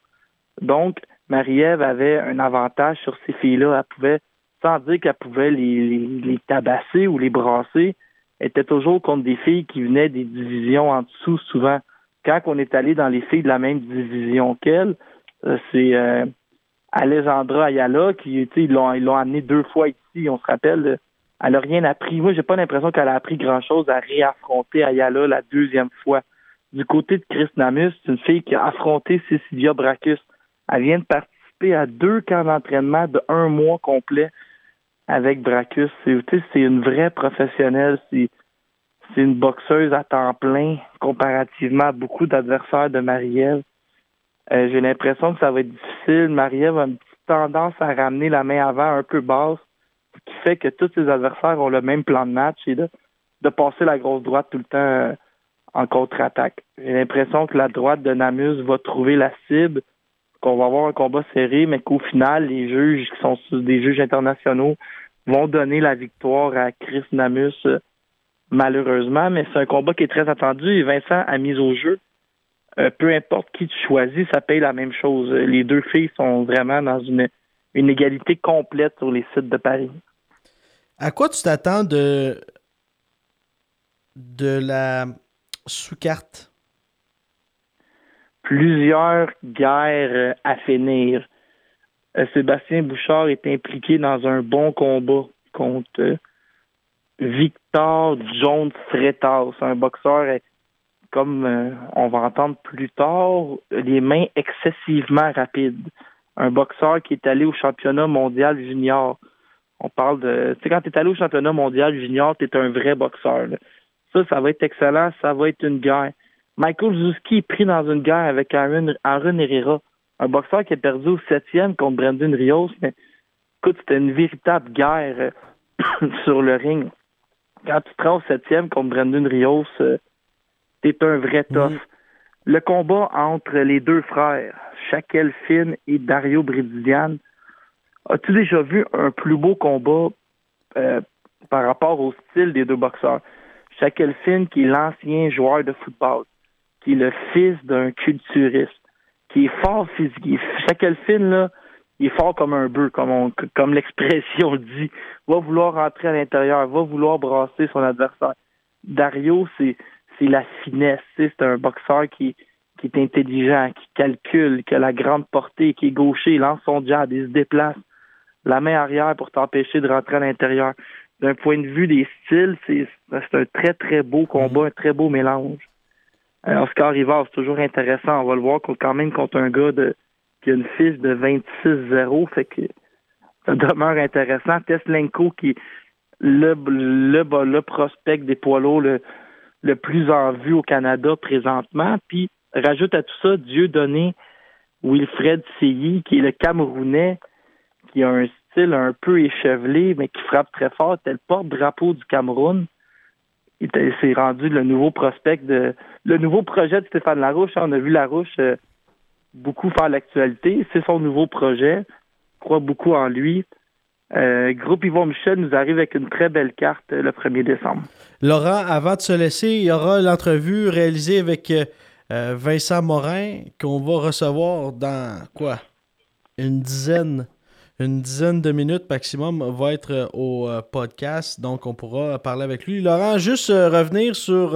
Donc, Marie-Ève avait un avantage sur ces filles-là. Elle pouvait, sans dire qu'elle pouvait les, tabasser ou les brasser, était toujours contre des filles qui venaient des divisions en dessous souvent. Quand on est allé dans les filles de la même division qu'elle, euh, c'est euh, Alessandra Ayala qui, ils l'ont, ils l'ont amené deux fois ici, on se rappelle. Elle n'a rien appris. Moi, j'ai pas l'impression qu'elle a appris grand-chose à réaffronter Ayala la deuxième fois. Du côté de Chris Namus, c'est une fille qui a affronté Cecilia Bracus. Elle vient de participer à deux camps d'entraînement de un mois complet avec Bracus. C'est une vraie professionnelle. C'est une boxeuse à temps plein comparativement à beaucoup d'adversaires de Marie-Ève. Euh, j'ai l'impression que ça va être difficile. Marie-Ève a une petite tendance à ramener la main avant un peu basse, ce qui fait que tous ses adversaires ont le même plan de match et de, de passer la grosse droite tout le temps euh, en contre-attaque. J'ai l'impression que la droite de Namus va trouver la cible qu'on va avoir un combat serré, mais qu'au final, les juges qui sont des juges internationaux vont donner la victoire à Chris Namus, euh, malheureusement. Mais c'est un combat qui est très attendu et Vincent a mis au jeu. Euh, peu importe qui tu choisis, ça paye la même chose. Les deux filles sont vraiment dans une, égalité complète sur les sites de Paris. À quoi tu t'attends de la sous-carte? Plusieurs guerres à finir. Euh, Sébastien Bouchard est impliqué dans un bon combat contre euh, Victor Jones Freitas, un boxeur, comme euh, on va entendre plus tard, les mains excessivement rapides. Un boxeur qui est allé au championnat mondial junior. On parle de. Tu sais, quand tu es allé au championnat mondial junior, tu es un vrai boxeur. Ça, ça va être excellent. Ça va être une guerre. Michael Zuski est pris dans une guerre avec Aaron, Aaron Herrera. Un boxeur qui a perdu au septième contre Brandon Rios. Mais écoute, c'était une véritable guerre euh, sur le ring. Quand tu te rends au septième contre Brandon Rios, euh, t'es un vrai tough. Le combat entre les deux frères, Shaquille Finn et Dario Brididian, as-tu déjà vu un plus beau combat euh, par rapport au style des deux boxeurs? Shaquille Finn, qui est l'ancien joueur de football, qui est le fils d'un culturiste, qui est fort physique. Finn, là, il est fort comme un bœuf, comme, comme l'expression le dit. Va vouloir rentrer à l'intérieur, va vouloir brasser son adversaire. Dario, c'est c'est la finesse. C'est un boxeur qui, qui est intelligent, qui calcule, qui a la grande portée, qui est gaucher, il lance son jab, il se déplace. La main arrière pour t'empêcher de rentrer à l'intérieur. D'un point de vue des styles, c'est un très, très beau combat, un très beau mélange. Euh, Oscar Rivard, c'est toujours intéressant. On va le voir quand même contre un gars de, qui a une fiche de 26-0, fait que ça demeure intéressant. Teslenko, qui est le, le, le prospect des poids le, le plus en vue au Canada présentement. Puis, rajoute à tout ça Dieu donné Wilfred Seyi, qui est le Camerounais, qui a un style un peu échevelé, mais qui frappe très fort. Le porte-drapeau du Cameroun. C'est rendu le nouveau prospect de le nouveau projet de Stéphane Larouche. On a vu Larouche euh, beaucoup faire l'actualité. C'est son nouveau projet. Je crois beaucoup en lui. Euh, Groupe Yvon Michel nous arrive avec une très belle carte euh, le 1er décembre. Laurent, avant de se laisser, il y aura l'entrevue réalisée avec Vincent Morin qu'on va recevoir dans quoi? Une dizaine, une dizaine de minutes maximum va être euh, au euh, podcast, donc on pourra parler avec lui. Laurent, juste euh, revenir sur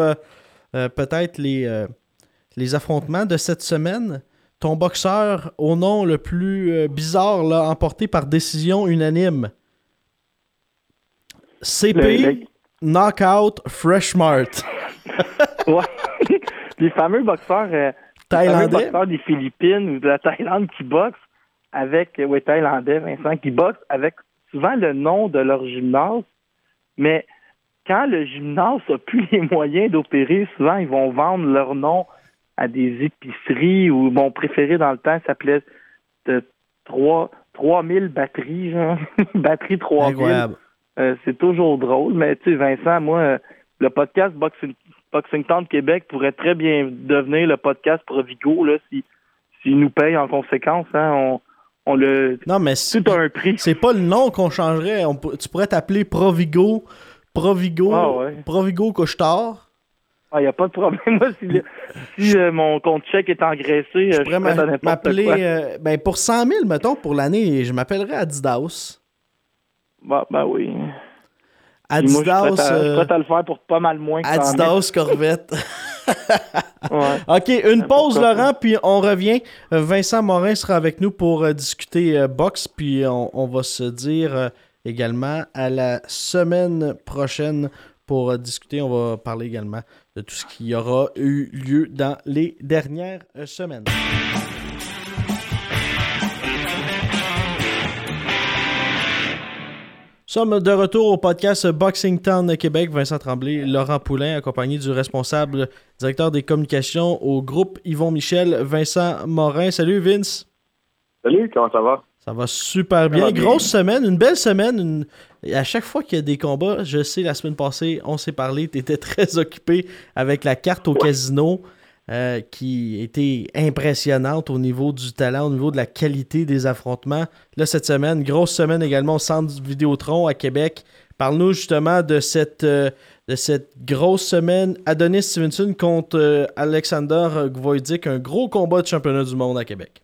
peut-être les, les affrontements de cette semaine. Ton boxeur au nom le plus bizarre, là, emporté par décision unanime. CP. Le- le- Knockout Freshmart. Ouais. les fameux boxeurs, euh, les fameux Thaïlandais. boxeurs des Philippines ou de la Thaïlande qui boxent avec, euh, oui, Thaïlandais, Vincent, qui boxent avec souvent le nom de leur gymnase, mais quand le gymnase n'a plus les moyens d'opérer, souvent ils vont vendre leur nom à des épiceries ou mon préféré dans le temps s'appelait de 3 3000 batteries, genre. batterie 3000. Incroyable. Euh, c'est toujours drôle, mais tu sais, Vincent, moi, euh, le podcast Boxing, Boxing Town de Québec pourrait très bien devenir le podcast Provigo, là, si s'il nous paye en conséquence, hein, on, on le. Non, mais c'est Tout a un prix. c'est pas le nom qu'on changerait. On tu pourrais t'appeler Provigo, Provigo, Ah ouais. Provigo Couchetard. Il n'y a pas de problème. Moi, si, le- si euh, mon compte chèque est engraissé, euh, Je je pourrais m'appeler. euh, ben, pour 100 000, mettons, pour l'année, je m'appellerais Adidas. Bah, bah oui. Puis moi, je suis prêt Adidas. à, je suis euh, prêt à le faire pour pas mal moins que 100 000. Adidas Corvette. Ouais. OK, une pause, Laurent, puis on revient. Euh, Vincent Morin sera avec nous pour euh, discuter euh, boxe, puis on, on va se dire également à la semaine prochaine pour discuter. On va parler également de tout ce qui aura eu lieu dans les dernières semaines. Nous sommes de retour au podcast Boxing Town Québec. Vincent Tremblay, Laurent Poulain, accompagné du responsable directeur des communications au groupe Yvon Michel, Vincent Morin. Salut Vince. Salut, comment ça va? Ça va super bien. va bien. Grosse semaine, une belle semaine. une- et À chaque fois qu'il y a des combats, je sais, la semaine passée, on s'est parlé, tu étais très occupé avec la carte au casino euh, qui était impressionnante au niveau du talent, au niveau de la qualité des affrontements. Là, cette semaine, grosse semaine également au centre du Vidéotron à Québec. Parle-nous justement de cette, euh, de cette grosse semaine. Adonis Stevenson contre euh, Alexander Gvoidic, un gros combat de championnat du monde à Québec.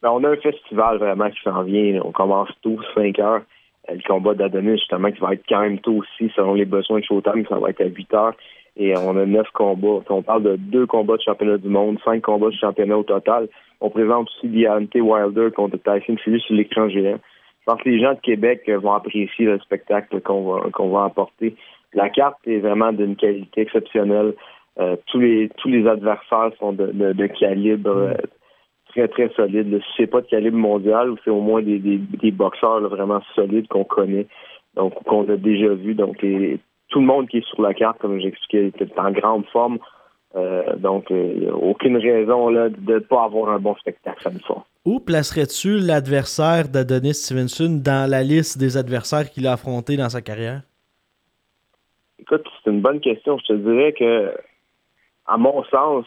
Ben, on a un festival vraiment qui s'en vient. On commence tous 5 heures. le combat d'Adonis, justement, qui va être quand même tôt aussi, selon les besoins de Showtime, ça va être à 8 heures. Et on a neuf combats. On parle de deux combats de championnat du monde, cinq combats de championnat au total. On présente aussi Deontay Wilder contre Tyson Fury sur l'écran géant. Je pense que les gens de Québec vont apprécier le spectacle qu'on va, qu'on va apporter. La carte est vraiment d'une qualité exceptionnelle. Euh, tous les tous les adversaires sont de, de, calibre euh, très très solide. Si c'est pas de calibre mondial, c'est au moins des, des, des boxeurs vraiment solides qu'on connaît, donc qu'on a déjà vu. Donc tout le monde qui est sur la carte, comme j'expliquais, est en grande forme. Euh, donc, euh, aucune raison là, de ne pas avoir un bon spectacle ça me fois. Où placerais-tu l'adversaire d'Adonis Stevenson dans la liste des adversaires qu'il a affrontés dans sa carrière? Écoute, c'est une bonne question. Je te dirais que, à mon sens,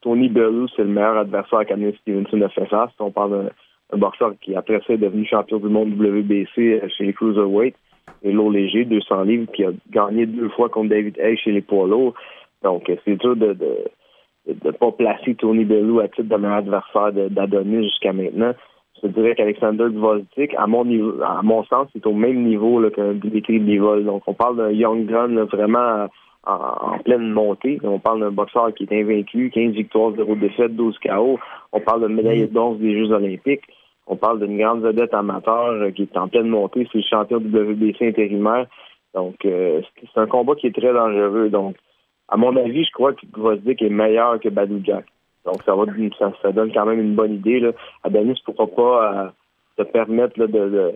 Tony Bellew, c'est le meilleur adversaire qu'Adonis Stevenson a fait face. On parle d'un boxeur qui, après ça, est devenu champion du monde WBC chez les Cruiserweight et lourd léger, 200 livres, qui a gagné deux fois contre David Hay chez les poids lourds. Donc, c'est dur de ne de, pas placer Tony Bellew à titre de meilleur adversaire d'Adonis jusqu'à maintenant. Je dirais qu'Alexander Gvozdik, à mon niveau, à mon sens, c'est au même niveau qu'un Dimitri Bivol. Donc, on parle d'un Young Gun vraiment en, pleine montée. On parle d'un boxeur qui est invaincu, 15 victoires, 0 défaites, 12 KO. On parle de médaille de bronze des Jeux olympiques. On parle d'une grande vedette amateur euh, qui est en pleine montée. C'est le champion du WBC intérimaire. Donc, euh, c'est un combat qui est très dangereux. Donc, à mon avis, je crois que Gvozdik est meilleur que Badou Jack. Donc, ça, va, ça, donne quand même une bonne idée. Là. Adonis ne pourra pas euh, se permettre de, de,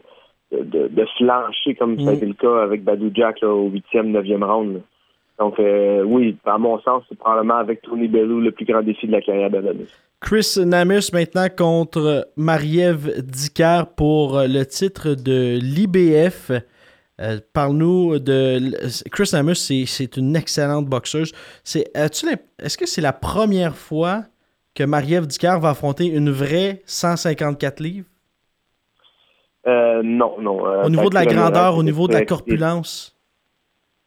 de, de, flancher comme ça a été le cas avec Badou Jack au huitième, neuvième round. Donc, euh, oui, à mon sens, c'est probablement avec Tony Bellew le plus grand défi de la carrière d'Adonis. Chris Namus maintenant contre Mariev Dicker pour le titre de l'IBF. Euh, parle-nous de. Chris Namus, c'est une excellente boxeuse. Est-ce que c'est la première fois que Marie-Ève va affronter une vraie 154 livres? Euh, non, non. Euh, au niveau de la grandeur, au niveau de la corpulence?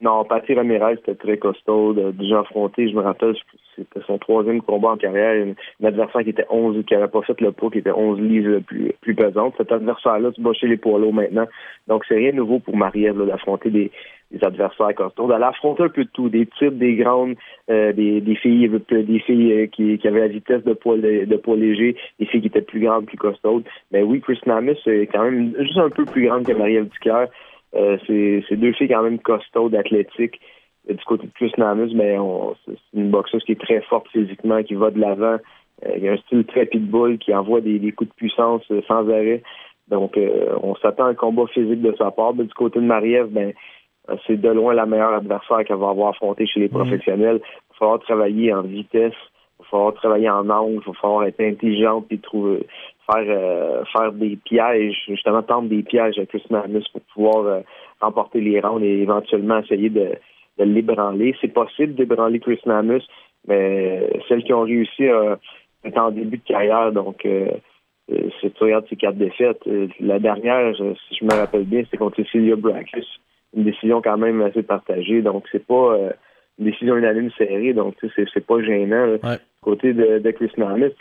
Non, Patty Ramirez était très costaud, déjà affronté. Je me rappelle, c'était son troisième combat en carrière. Un adversaire qui était 11, qui n'avait pas fait le poids, qui était 11 livres plus, plus pesante. Cet adversaire-là, tu bats chez les poids maintenant. Donc, c'est rien de nouveau pour Marie-Ève d'affronter des, des, adversaires costauds. D'aller affronter un peu de tout, des types, des grandes, euh, des, des filles, des filles euh, qui, qui avaient la vitesse de poids, de, poids léger, des filles qui étaient plus grandes, plus costaudes. Mais oui, Chris Namus c'est quand même juste un peu plus grande que Marie-Ève Ducœur. Euh, c'est deux filles quand même costaudes, athlétiques. Du côté de Chris Namus, mais ben, c'est une boxeuse qui est très forte physiquement, qui va de l'avant. Euh, il a un style très pitbull, qui envoie des, coups de puissance euh, sans arrêt. Donc, on s'attend à un combat physique de sa part. Mais du côté de Mariev, ben, c'est de loin la meilleure adversaire qu'elle va avoir affronté chez les mm. professionnels. Il va falloir travailler en vitesse, il va falloir travailler en angle, il va falloir être intelligente et trouver faire euh, faire des pièges, justement tendre des pièges à Chris Magnus pour pouvoir euh, remporter les rounds et éventuellement essayer de, de l'ébranler. C'est possible d'ébranler Chris Magnus, mais celles qui ont réussi euh, en début de carrière, donc euh, c'est tu regardes ces quatre défaites. La dernière, si je me rappelle bien, c'est contre Cecilia Brackus. Une décision quand même assez partagée, donc c'est pas une décision unanime serrée, donc c'est, pas gênant. Côté de, de Chris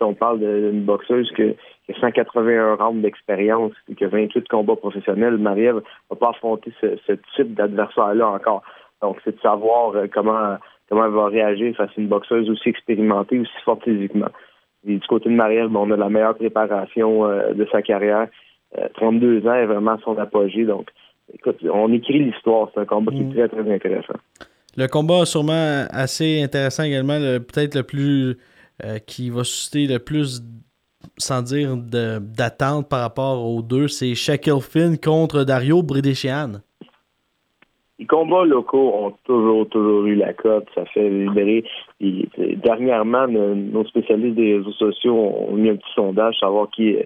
on parle d'une boxeuse que qui a 181 rounds d'expérience et qui a 28 combats professionnels, Marie-Ève va pas affronter ce, type d'adversaire-là encore. Donc, c'est de savoir euh, comment comment elle va réagir face à une boxeuse aussi expérimentée, aussi forte physiquement. Et du côté de Marie-Ève, on a la meilleure préparation euh, de sa carrière. 32 euh, ans est vraiment son apogée. Donc, écoute, on écrit l'histoire. C'est un combat qui est mm. très, très intéressant. Le combat sûrement assez intéressant également, peut-être le plus qui va susciter le plus sans dire d'attente par rapport aux deux, c'est Shaquille Finn contre Dario Bredeshian. Les combats locaux ont toujours, toujours eu la cote. Ça fait libérer. dernièrement, nos spécialistes des réseaux sociaux ont mis un petit sondage, savoir qui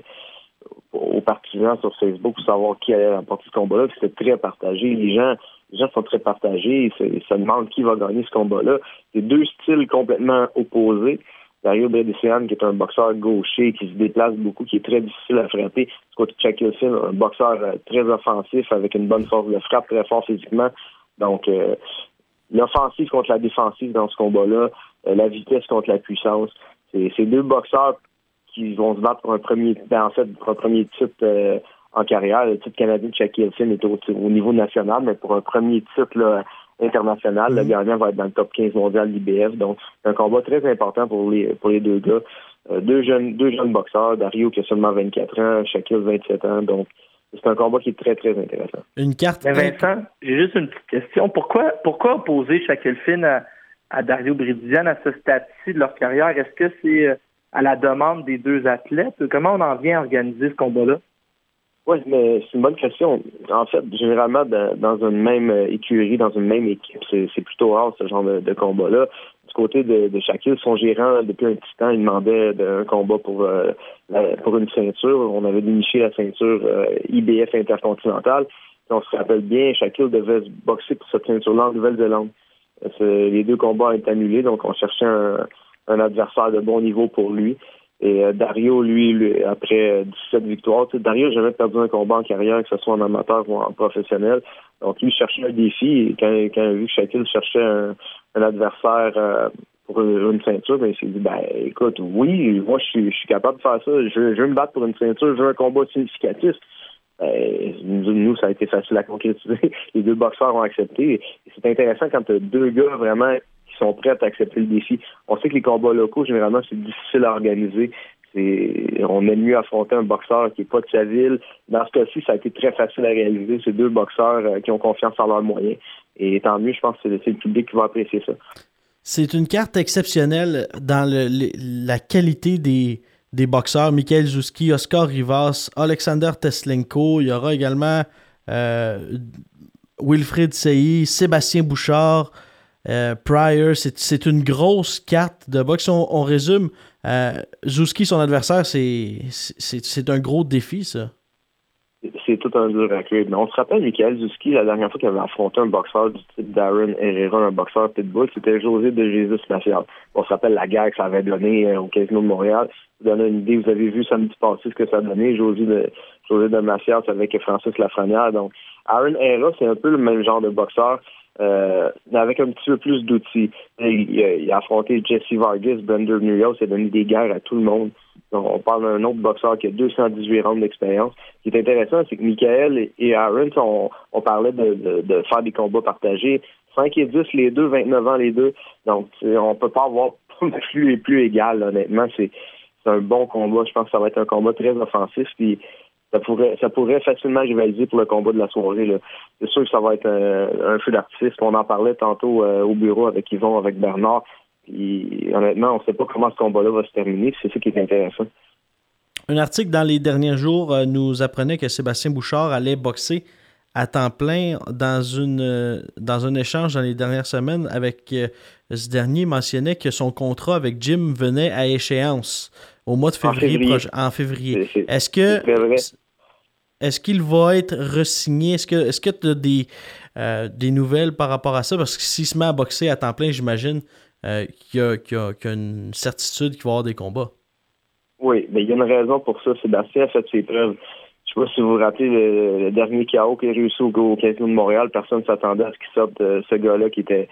aux partisans sur Facebook pour savoir qui allait remporter ce combat-là. C'était très partagé. Les gens, les gens sont très partagés. Ils se demandent qui va gagner ce combat-là. C'est deux styles complètement opposés. Dario Bredesian, qui est un boxeur gaucher, qui se déplace beaucoup, qui est très difficile à frapper. Scott Chakilson, un boxeur euh, très offensif, avec une bonne force de frappe, très fort physiquement. Donc, euh, l'offensive contre la défensive dans ce combat-là, euh, la vitesse contre la puissance. C'est deux boxeurs qui vont se battre pour un premier, ben, en fait, pour un premier titre en carrière. Le titre canadien de Shaquille Hilton est au, au, niveau national, mais pour un premier titre là, international, le gagnant va être dans le top 15 mondial d'IBF. Donc, c'est un combat très important pour les pour les deux gars. Euh, deux jeunes deux jeunes boxeurs, Dario qui a seulement 24 ans, Shaquille 27 ans. Donc, c'est un combat qui est très, très intéressant. Une carte. Mais Vincent, j'ai juste une petite question. Pourquoi, pourquoi opposer Shaquille Finn à, à Dario Bridian à ce stade-ci de leur carrière? Est-ce que c'est à la demande des deux athlètes? Comment on en vient à organiser ce combat-là? Oui, mais c'est une bonne question. En fait, généralement, dans une même écurie, dans une même équipe, c'est plutôt rare ce genre de, combat-là. Du côté de, de Shaquille, son gérant, depuis un petit temps, il demandait un combat pour, euh, pour une ceinture. On avait déniché la ceinture euh, IBF intercontinentale. on se rappelle bien, Shaquille devait se boxer pour cette ceinture-là en Nouvelle-Zélande. Les deux combats ont été annulés, donc on cherchait un adversaire de bon niveau pour lui. Et euh, Dario, lui, après 17 victoires, Dario jamais perdu un combat en carrière, que ce soit en amateur ou en professionnel. Donc, lui cherchait un défi. Et quand, quand il a vu que Shaquille cherchait un, adversaire euh, pour une, ceinture, ben, il s'est dit, ben, écoute, oui, moi, je suis, je suis capable de faire ça. Je, je veux me battre pour une ceinture. Je veux un combat significatif. Ben, nous, ça a été facile à concrétiser. Les deux boxeurs ont accepté. C'est intéressant quand tu as deux gars vraiment sont prêts à accepter le défi. On sait que les combats locaux, généralement, c'est difficile à organiser. On aime mieux affronter un boxeur qui n'est pas de sa ville. Dans ce cas-ci, ça a été très facile à réaliser. C'est deux boxeurs euh, qui ont confiance en leurs moyens. Et tant mieux, je pense que c'est le public qui va apprécier ça. C'est une carte exceptionnelle dans la qualité des, boxeurs. Michael Zouski, Oscar Rivas, Alexander Teslenko. Il y aura également euh, Wilfried Sey, Sébastien Bouchard, euh, Pryor, c'est une grosse carte de boxe. On, on résume, euh, Zouski, son adversaire, c'est un gros défi, ça. C'est tout un dur Mais on se rappelle, Michael Zouski, la dernière fois qu'il avait affronté un boxeur du type Darren Herrera, un boxeur pitbull, c'était José de Jésus Maciel. On se rappelle la guerre que ça avait donné euh, au Casino de Montréal. Vous donner une idée, vous avez vu samedi passé ce que ça a donné, José de, José de avec Francis Lafrenière. Donc, Aaron Herrera, c'est un peu le même genre de boxeur. Euh, avec un petit peu plus d'outils. Il, a affronté Jesse Vargas, Brendan Murillo, il a donné des guerres à tout le monde. Donc, on parle d'un autre boxeur qui a 218 rounds d'expérience. Ce qui est intéressant, c'est que Michael et Aaron, on, parlait de, faire des combats partagés. 5 et 10 les deux, 29 ans les deux. Donc, on peut pas avoir plus et plus égal, honnêtement. C'est un bon combat. Je pense que ça va être un combat très offensif. Ça pourrait, facilement rivaliser pour le combat de la soirée. C'est sûr que ça va être un, feu d'artifice. On en parlait tantôt euh, au bureau avec Yvon, avec Bernard. Honnêtement, on ne sait pas comment ce combat-là va se terminer. C'est ça qui est intéressant. Un article dans les derniers jours euh, nous apprenait que Sébastien Bouchard allait boxer à temps plein dans une euh, dans un échange dans les dernières semaines avec ce dernier mentionnait que son contrat avec Jim venait à échéance au mois de février, prochain. En février. Est-ce que est-ce qu'il va être resigné? Est-ce que est-ce que tu as des, euh, des nouvelles par rapport à ça? Parce que s'il se met à boxer à temps plein, j'imagine euh, qu'il y, a une certitude qu'il va y avoir des combats. Oui, mais il y a une raison pour ça. Sébastien a fait ses preuves. Je sais pas si vous vous rappelez le, dernier KO qu'il a réussi au, au Casino de Montréal. Personne ne s'attendait à ce qu'il sorte de ce gars-là qui était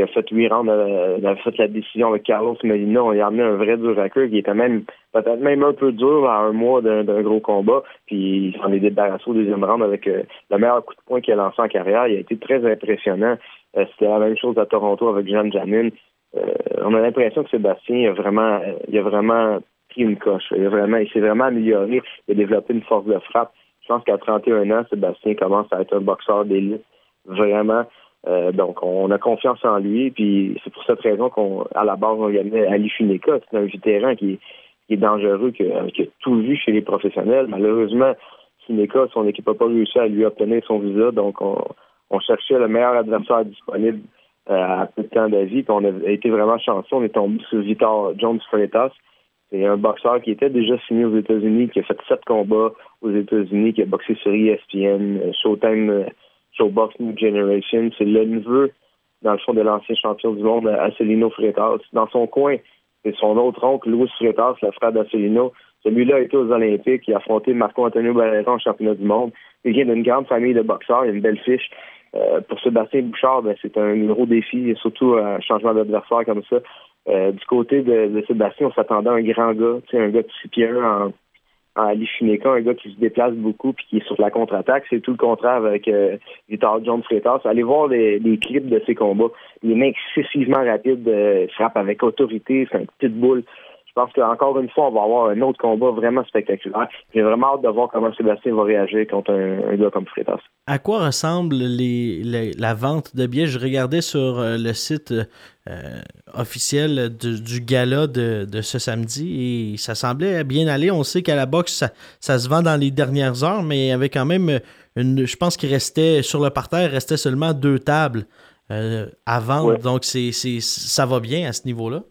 qui a fait huit rounds, euh, il a fait la décision avec Carlos Medina. On a amené un vrai dur à qui était même peut-être même un peu dur à un mois d'un gros combat. Puis il s'en est débarrassé au deuxième round avec euh, le meilleur coup de poing qu'il a lancé en carrière. Il a été très impressionnant. Euh, c'était la même chose à Toronto avec Jean Jamin. on a l'impression que Sébastien a vraiment il a vraiment pris une coche. Il a vraiment il s'est vraiment amélioré. Il a développé une force de frappe. Je pense qu'à 31 ans, Sébastien commence à être un boxeur d'élite. Vraiment. Euh, donc, on a confiance en lui, puis c'est pour cette raison qu'on, à la base, on lui a mis Ali Funeka. C'est un vétéran qui, est dangereux, qui, a tout vu chez les professionnels. Malheureusement, Funeka, son équipe n'a pas réussi à lui obtenir son visa, donc on, cherchait le meilleur adversaire disponible euh, à peu de temps d'avis, on a été vraiment chanceux. On est tombé sur Vitor Jones Freitas. C'est un boxeur qui était déjà signé aux États-Unis, qui a fait sept combats aux États-Unis, qui a boxé sur ESPN, Showtime Showbox New Generation. C'est le neveu, dans le fond, de l'ancien champion du monde, Acelino Freitas. Dans son coin, c'est son autre oncle, Louis Freitas, le frère d'Acelino. Celui-là a été aux Olympiques, il a affronté Marco Antonio Barrera en championnat du monde. Il vient d'une grande famille de boxeurs, il a une belle fiche. Euh, pour Sébastien Bouchard, ben, c'est un gros défi, surtout un changement d'adversaire comme ça. Euh, du côté de, Sébastien, on s'attendait à un grand gars, un gars de 6 pieds en en Ali Fineka, un gars qui se déplace beaucoup puis qui est sur la contre-attaque. C'est tout le contraire avec euh, Victor John Freitas. Allez voir les, clips de ses combats. Il est excessivement rapide, euh, frappe avec autorité, c'est un petit boule. Je pense qu'encore une fois, on va avoir un autre combat vraiment spectaculaire. J'ai vraiment hâte de voir comment Sébastien va réagir contre un, gars comme Freitas. À quoi ressemble les, la vente de billets? Je regardais sur euh, le site euh, officiel du, gala de, ce samedi et ça semblait bien aller. On sait qu'à la boxe, ça, se vend dans les dernières heures, mais il y avait quand même une. Je pense qu'il restait sur le parterre, il restait seulement deux tables euh, à vendre. Donc c'est, ça va bien à ce niveau-là?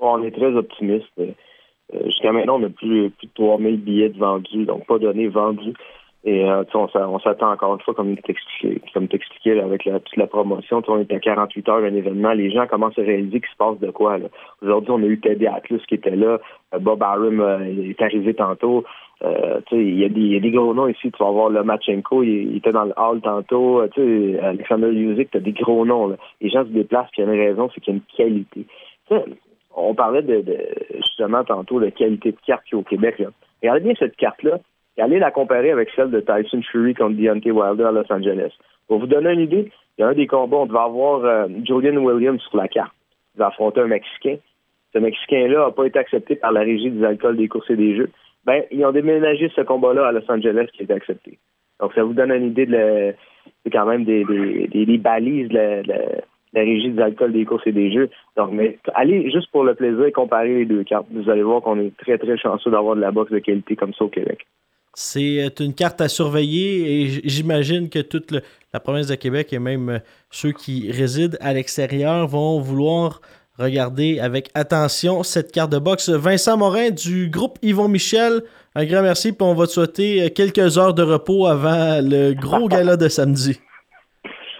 On est très optimiste. Euh, jusqu'à maintenant, on a plus, plus de 3000 billets vendus, donc pas donnés vendus. Et euh, on s'attend encore une fois, comme t'expliquais, comme t'expliquais avec la, toute la promotion, on est à 48 heures d'un événement, les gens commencent à réaliser qu'il se passe de quoi. Aujourd'hui, on a eu Teddy Atlas qui était là, euh, Bob Arum est arrivé tantôt. il y, a des gros noms ici. Tu vas voir le Machenko, il, était dans le hall tantôt. Sais, Alexander Music, tu as des gros noms. Les gens se déplacent, puis il y a une raison, c'est qu'il y a une qualité on parlait de, justement tantôt de qualité de carte au Québec. Regardez bien cette carte-là et allez la comparer avec celle de Tyson Fury contre Deontay Wilder à Los Angeles. Pour vous donner une idée, il y a un des combats, on devait avoir euh, Julian Williams sur la carte. Il va affronter un Mexicain. Ce Mexicain-là n'a pas été accepté par la régie des alcools, des courses et des jeux. Ben, ils ont déménagé ce combat-là à Los Angeles qui a été accepté. Donc, ça vous donne une idée de c'est quand même des, des, balises de, la régie des alcools, des courses et des jeux. Donc, mais allez juste pour le plaisir comparer les deux cartes. Vous allez voir qu'on est très, très chanceux d'avoir de la boxe de qualité comme ça au Québec. C'est euh, une carte à surveiller et j'imagine que toute la province de Québec et même euh, ceux qui résident à l'extérieur vont vouloir regarder avec attention cette carte de boxe. Vincent Morin du groupe Yvon Michel, un grand merci et on va te souhaiter euh, quelques heures de repos avant le gros gala de samedi.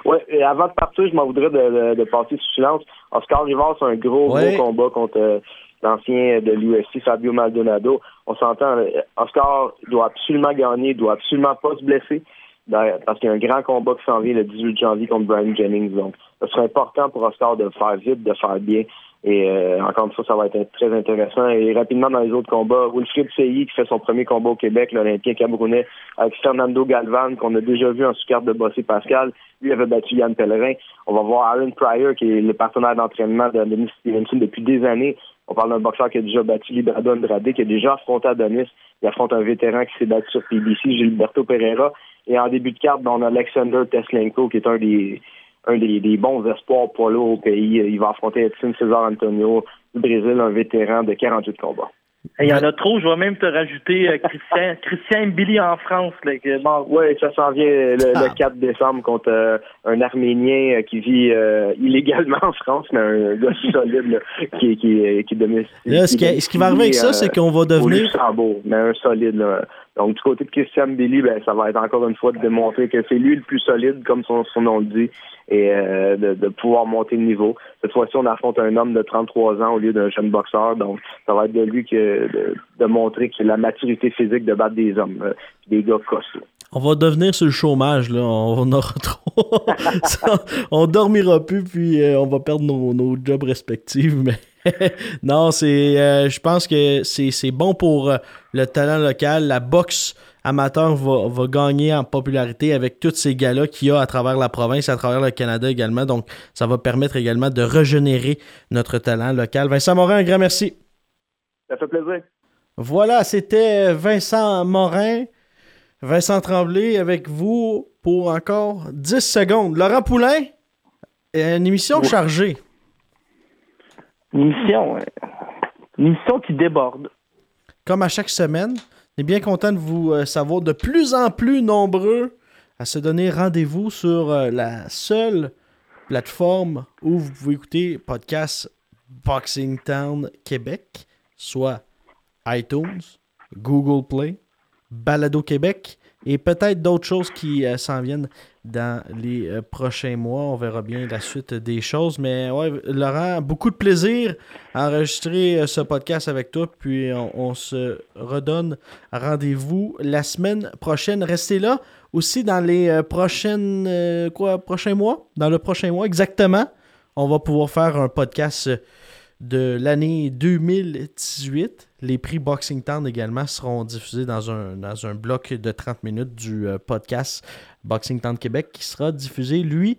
Oui, et avant de partir, je m'en voudrais de, passer sous silence. Oscar Rivard, c'est un gros, gros combat contre euh, l'ancien de l'UFC, Fabio Maldonado. On s'entend, Oscar doit absolument gagner, doit absolument pas se blesser, parce qu'il y a un grand combat qui s'en vient le 18 janvier contre Brian Jennings. Donc, ce serait important pour Oscar de faire vite, de faire bien. Et euh, encore une fois, ça va être très intéressant. Et rapidement, dans les autres combats, Wilfried Seyi qui fait son premier combat au Québec, l'Olympien camerounais, avec Fernando Galvan, qu'on a déjà vu en sous-carte de Bossé Pascal. Lui avait battu Yann Pellerin. On va voir Aaron Pryor, qui est le partenaire d'entraînement de Denis Stevenson depuis des années. On parle d'un boxeur qui a déjà battu Liberado Andrade, qui a déjà affronté Adonis. Il affronte un vétéran qui s'est battu sur PBC, Gilberto Pereira. Et en début de carte, ben, on a Alexander Teslenko, qui est un des un des, bons espoirs pour au pays. Il va affronter Edson César Antonio du Brésil, un vétéran de 48 combats. Il y en a trop, je vais même te rajouter euh, Christian, Christian Billy en France. Oui, ça s'en vient le, 4 ah. décembre contre euh, un Arménien euh, qui vit illégalement en France, mais un gars solide qui, qui, qui, Là, ce, qui, ce qui va arriver avec ça, c'est qu'on va devenir. mais un solide. Là. Donc, du côté de Christian Billy, ben, ça va être encore une fois de démontrer que c'est lui le plus solide, comme son, nom le dit, et euh, de, pouvoir monter le niveau. Cette fois-ci, on affronte un homme de 33 ans au lieu d'un jeune boxeur. Donc, ça va être de lui que de, montrer qu'il a la maturité physique de battre des hommes, euh, des gars costauds. On va devenir sur le chômage, là. On aura trop. on dormira plus, puis euh, on va perdre nos, nos jobs respectifs, mais. non, c'est, euh, je pense que c'est bon pour euh, le talent local. La boxe amateur va, gagner en popularité avec tous ces gars-là qu'il y a à travers la province, à travers le Canada également. Donc, ça va permettre également de régénérer notre talent local. Vincent Morin, un grand merci. Ça fait plaisir. Voilà, c'était Vincent Morin, Vincent Tremblay avec vous pour encore 10 secondes. Laurent Poulain, une émission chargée. Mission, mission qui déborde. Comme à chaque semaine, on est bien content de vous euh, savoir de plus en plus nombreux à se donner rendez-vous sur euh, la seule plateforme où vous pouvez écouter podcast Boxing Town Québec, soit iTunes, Google Play, Balado Québec et peut-être d'autres choses qui euh, s'en viennent dans les euh, prochains mois. On verra bien la suite des choses. Mais ouais, Laurent, beaucoup de plaisir à enregistrer euh, ce podcast avec toi. Puis on, se redonne rendez-vous la semaine prochaine. Restez là aussi dans les prochaines quoi prochains mois? Dans le prochain mois, exactement. On va pouvoir faire un podcast de l'année 2018. Les prix Boxing Town également seront diffusés dans un, dans un bloc de 30 minutes du euh, podcast Boxing Town Québec qui sera diffusé, lui,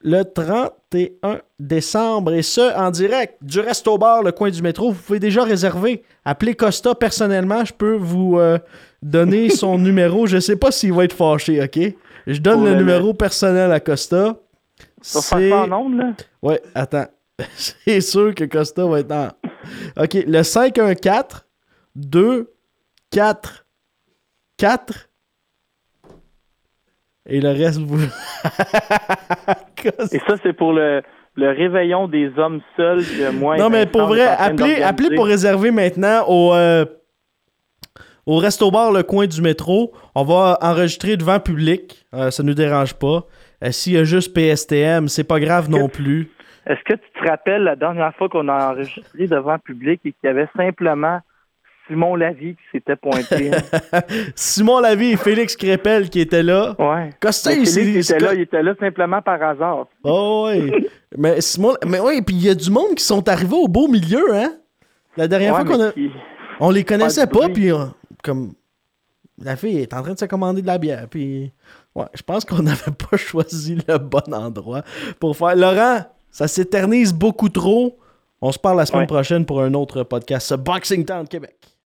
le 31 décembre. Et ce, en direct du Resto Bar, le coin du métro. Vous pouvez déjà réserver. Appelez Costa personnellement. Je peux vous euh, donner son numéro. Je sais pas s'il va être fâché, OK? Je donne Pour le numéro personnel à Costa. Faire ça en ondes, là? Ouais, attends. C'est sûr que Costa va être en. OK, le 514 2 4 4 et le reste vous Et ça, c'est pour le, le réveillon des hommes seuls que moi Non mais pour vrai, appelez, appelez pour réserver maintenant au euh, au resto bar le coin du métro. On va enregistrer devant public, Euh, ça nous dérange pas. Euh, S'il y a juste PSTM, c'est pas grave non plus. Est-ce que tu te rappelles la dernière fois qu'on a enregistré devant le public et qu'il y avait simplement Simon Lavie qui s'était pointé? Simon Lavie et Félix Crépel qui étaient là. ouais. Costa, Mais il Félix était là, il était là simplement par hasard. Oh ouais. mais Simon, mais oui, puis il y a du monde qui sont arrivés au beau milieu, hein? La dernière Ouais, fois qu'on a, qui- on les connaissait Pas puis euh, comme la fille est en train de se commander de la bière, puis ouais, je pense qu'on n'avait pas choisi le bon endroit pour faire. Laurent, ça s'éternise beaucoup trop. On se parle la semaine Ouais. prochaine pour un autre podcast, Boxing Town Québec.